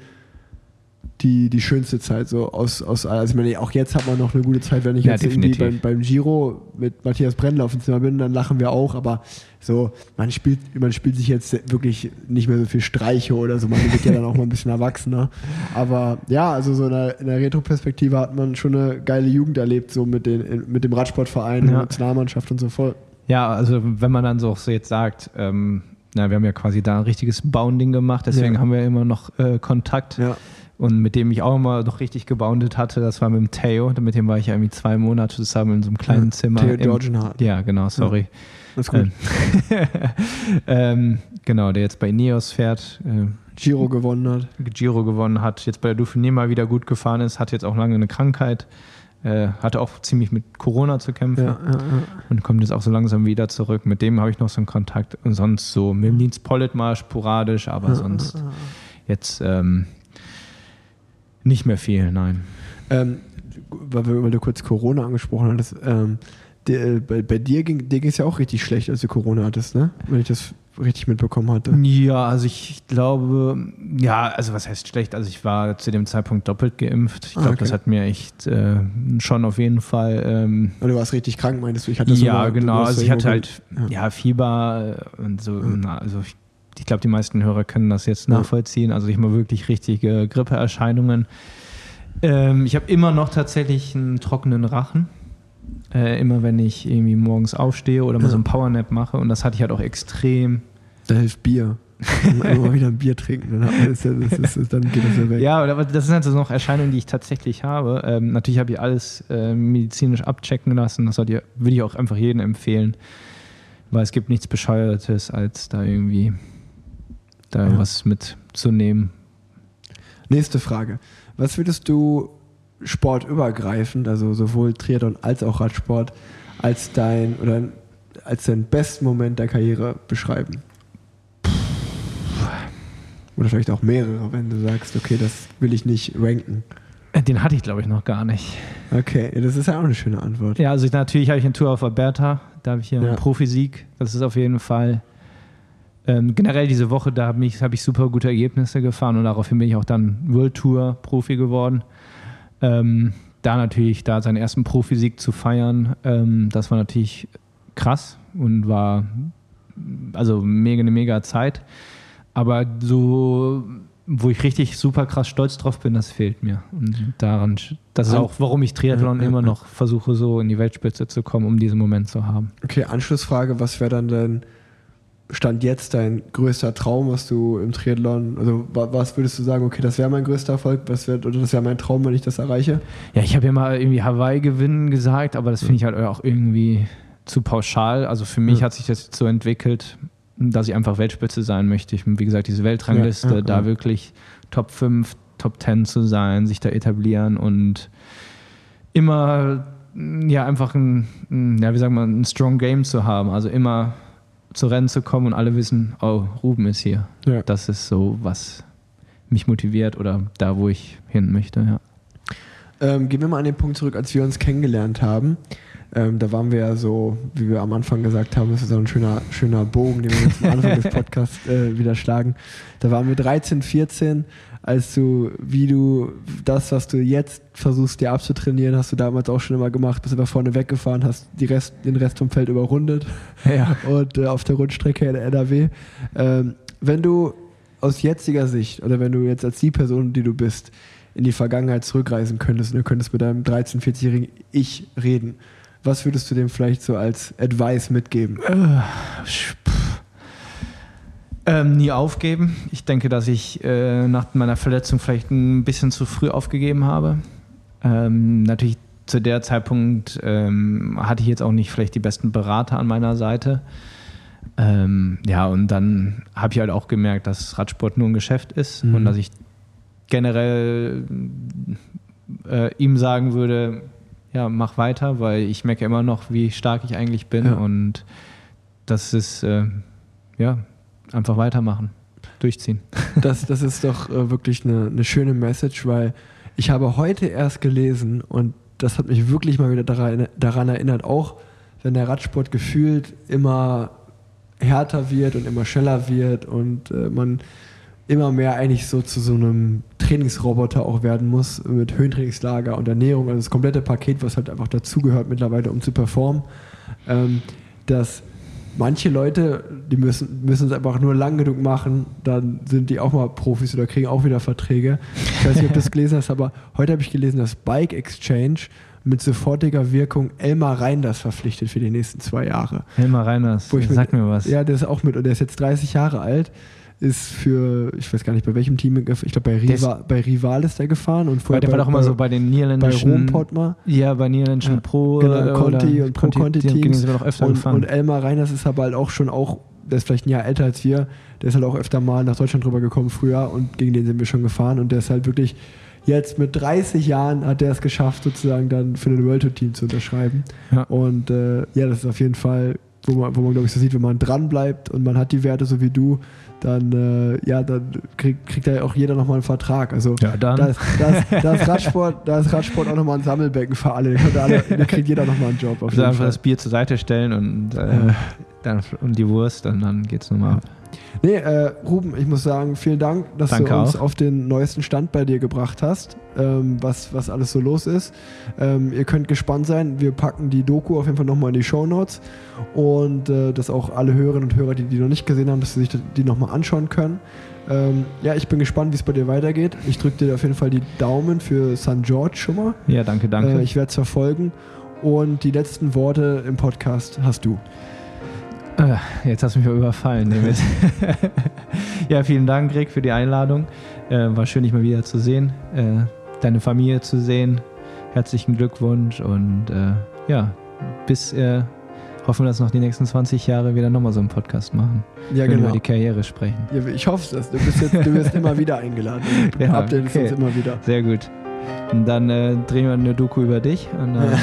die, die schönste Zeit so aus, aus also ich meine, auch jetzt hat man noch eine gute Zeit, wenn ich Ja, jetzt irgendwie definitiv. beim, beim Giro mit Matthias Brendler auf dem Zimmer bin, dann lachen wir auch, aber so, man spielt, man spielt sich jetzt wirklich nicht mehr so viel Streiche oder so, man wird ja dann auch mal ein bisschen erwachsener. Aber ja, also so in der, in der Retro-Perspektive hat man schon eine geile Jugend erlebt, so mit, den, mit dem Radsportverein, ja. Nationalmannschaft und so voll. Ja, also wenn man dann so, so jetzt sagt, ähm, na, wir haben ja quasi da ein richtiges Bounding gemacht, deswegen Ja. haben wir immer noch äh, Kontakt. Ja. Und mit dem ich auch immer noch richtig geboundet hatte, das war mit dem Theo. Mit dem war ich ja irgendwie zwei Monate zusammen in so einem kleinen Ja, Zimmer. Theo Georgenhardt. Ja, genau, sorry. Das ist gut. Ähm, ähm, genau, der jetzt bei Ineos fährt, äh, Giro gewonnen hat. Giro gewonnen hat, jetzt bei der Dauphiné mal wieder gut gefahren ist, hat jetzt auch lange eine Krankheit, äh, hatte auch ziemlich mit Corona zu kämpfen Ja, ja, ja. und kommt jetzt auch so langsam wieder zurück. Mit dem habe ich noch so einen Kontakt und sonst so mit dem Nils Pollitt mal sporadisch, aber sonst jetzt ähm, nicht mehr viel, nein. Ähm, weil, weil du kurz Corona angesprochen hattest, ähm, der, bei, bei dir ging dir es ja auch richtig schlecht, als du Corona hattest, ne? Wenn ich das richtig mitbekommen hatte. Ja, also ich glaube, ja, also was heißt schlecht? Also ich war zu dem Zeitpunkt doppelt geimpft. Ich Ah, glaube, okay. das hat mir echt äh, schon auf jeden Fall. Ähm, du warst richtig krank, meintest du? Ich hatte ja, du genau. Also ja ich hatte halt ja. Fieber äh, und so. Na, also ich, ich glaube, die meisten Hörer können das jetzt nachvollziehen. Also ich mal wirklich richtige Grippeerscheinungen. Ähm, ich habe immer noch tatsächlich einen trockenen Rachen. Äh, immer wenn ich irgendwie morgens aufstehe oder mal Ja. so einen Powernap mache. Und das hatte ich halt auch extrem Da hilft Bier. immer wieder ein Bier trinken, dann, das, ja- das ist, dann geht das ja weg. Ja, aber das sind halt so noch Erscheinungen, die ich tatsächlich habe. Ähm, natürlich habe ich alles äh, medizinisch abchecken lassen. Das würde ich auch einfach jedem empfehlen. Weil es gibt nichts Bescheuertes, als da irgendwie da Ja. was mitzunehmen. Nächste Frage. Was würdest du sportübergreifend, also sowohl Triathlon als auch Radsport, als dein oder als deinen besten Moment der Karriere beschreiben? Oder vielleicht auch mehrere, wenn du sagst, okay, das will ich nicht ranken. Äh, Den hatte ich, glaube ich, noch gar nicht. Okay, das ist ja auch eine schöne Antwort. Ja, also ich, natürlich habe ich eine Tour auf Alberta. Da habe ich hier Ja. einen Profisieg. Das ist auf jeden Fall. Ähm, generell diese Woche, da habe ich, hab ich super gute Ergebnisse gefahren und daraufhin bin ich auch dann World Tour Profi geworden. Ähm, da natürlich, da seinen ersten Profisieg zu feiern, ähm, das war natürlich krass und war also mega eine mega Zeit. Aber so, wo ich richtig super krass stolz drauf bin, das fehlt mir. Und daran, das ist auch, warum ich Triathlon Ja, ja, immer ja. noch versuche, so in die Weltspitze zu kommen, um diesen Moment zu haben. Okay, Anschlussfrage, was wäre dann dein Stand jetzt dein größter Traum, was du im Triathlon, also wa- was würdest du sagen, okay, das wäre mein größter Erfolg, was wär, oder das wäre mein Traum, wenn ich das erreiche? Ja, ich habe ja mal irgendwie Hawaii gewinnen gesagt, aber das finde ich halt auch irgendwie zu pauschal. Also für mich Ja. hat sich das so entwickelt. dass ich einfach Weltspitze sein möchte. Ich, wie gesagt, diese Weltrangliste, Ja, ja, da wirklich Top 5, Top 10 zu sein, sich da etablieren und immer ja einfach ein, ein, ja, wie sagt man, ein strong Game zu haben. Also immer zu Rennen zu kommen und alle wissen, oh, Ruben ist hier. Ja. Das ist so, was mich motiviert oder da, wo ich hin möchte, ja. Ähm, gehen wir mal an den Punkt zurück, als wir uns kennengelernt haben. Ähm, da waren wir ja so, wie wir am Anfang gesagt haben, das ist so ein schöner, schöner Bogen, den wir jetzt am Anfang des Podcasts äh, wieder schlagen. Da waren wir 13, 14, als du, wie du das, was du jetzt versuchst, dir abzutrainieren, hast du damals auch schon immer gemacht, bist aber vorne weggefahren, hast die Rest, den Rest vom Feld überrundet Ja. und äh, auf der Rundstrecke in der NRW. Ähm, wenn du aus jetziger Sicht oder wenn du jetzt als die Person, die du bist, in die Vergangenheit zurückreisen könntest und du könntest mit deinem 13-, 40-jährigen Ich reden, was würdest du dem vielleicht so als Advice mitgeben? Ähm, nie aufgeben. Ich denke, dass ich äh, nach meiner Verletzung vielleicht ein bisschen zu früh aufgegeben habe. Ähm, natürlich zu der Zeitpunkt ähm, hatte ich jetzt auch nicht vielleicht die besten Berater an meiner Seite. Ähm, ja, und dann habe ich halt auch gemerkt, dass Radsport nur ein Geschäft ist Mhm. und dass ich generell äh, ihm sagen würde, ja, mach weiter, weil ich merke immer noch, wie stark ich eigentlich bin Ja. und das ist, äh, ja, einfach weitermachen, durchziehen. Das, das ist doch äh, wirklich eine, eine schöne Message, weil ich habe heute erst gelesen und das hat mich wirklich mal wieder daran, daran erinnert, auch wenn der Radsport gefühlt immer härter wird und immer schneller wird und äh, man immer mehr eigentlich so zu so einem Trainingsroboter auch werden muss mit Höhentrainingslager und Ernährung, also das komplette Paket, was halt einfach dazugehört mittlerweile, um zu performen, ähm, dass manche Leute, die müssen, müssen es einfach nur lang genug machen, dann sind die auch mal Profis oder kriegen auch wieder Verträge. Ich weiß nicht, ob du das gelesen hast, aber heute habe ich gelesen, dass Bike Exchange mit sofortiger Wirkung Elmar Reinders verpflichtet für die nächsten zwei Jahre. Wo ich sag mir was. Ja, der ist auch mit und der ist jetzt 30 Jahre alt. Ist für, ich weiß gar nicht, bei welchem Team, ich glaube bei, Riva, bei Rival ist der gefahren und vorher der war bei, doch immer bei, so bei den bei niederländischen. Rompot mal. Ja, bei niederländischen Ja, Pro. genau, äh, Conti und Pro-Conti-Teams. Die, die sind wir noch öfter Und, gefahren. und Elmar Reiners ist aber halt auch schon auch, der ist vielleicht ein Jahr älter als wir, der ist halt auch öfter mal nach Deutschland drüber gekommen früher und gegen den sind wir schon gefahren und der ist halt wirklich jetzt mit 30 Jahren hat der es geschafft, sozusagen dann für ein World Tour Team zu unterschreiben. Ja. Und äh, ja, das ist auf jeden Fall, wo man, wo man glaube ich so sieht, wenn man dran bleibt und man hat die Werte so wie du, dann äh, ja, dann krieg, kriegt da ja auch jeder nochmal einen Vertrag. Also Ja, dann. da ist, da ist, da ist Radsport, da ist Radsport auch nochmal ein Sammelbecken für alle. Da alle kriegt jeder nochmal einen Job. Auf Also einfach Fall. das Bier zur Seite stellen und, äh, Ja. dann, und die Wurst und dann geht's nochmal ab. Nee, äh, Ruben, ich muss sagen, vielen Dank, dass Danke du uns auch. auf den neuesten Stand bei dir gebracht hast, ähm, was, was alles so los ist. Ähm, ihr könnt gespannt sein. Wir packen die Doku auf jeden Fall nochmal in die Show Notes und äh, dass auch alle Hörerinnen und Hörer, die die noch nicht gesehen haben, dass sie sich die nochmal anschauen können. Ähm, ja, ich bin gespannt, wie es bei dir weitergeht. Ich drücke dir auf jeden Fall die Daumen für St. George schon mal. Ja, danke, danke. Äh, ich werde es verfolgen. Und die letzten Worte im Podcast hast du. Äh, Jetzt hast du mich mal überfallen. Damit. ja, vielen Dank, Rick, für die Einladung. Äh, war schön, dich mal wieder zu sehen, äh, deine Familie zu sehen. Herzlichen Glückwunsch und äh, ja, bis äh, hoffen wir, dass noch die nächsten 20 Jahre wieder nochmal so einen Podcast machen. Ja, genau. über die Karriere sprechen. Ja, ich hoffe es. Du, bist jetzt, du wirst immer wieder eingeladen. Ja, updatest okay. uns immer wieder. Sehr gut. Und dann äh, drehen wir eine Doku über dich. Und dann,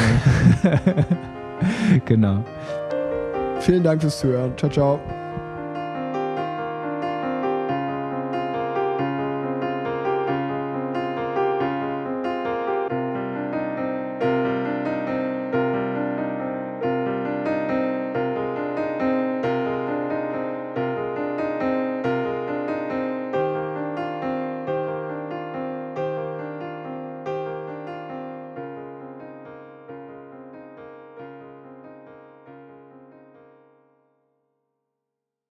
äh, genau. Vielen Dank fürs Zuhören. Ciao, ciao.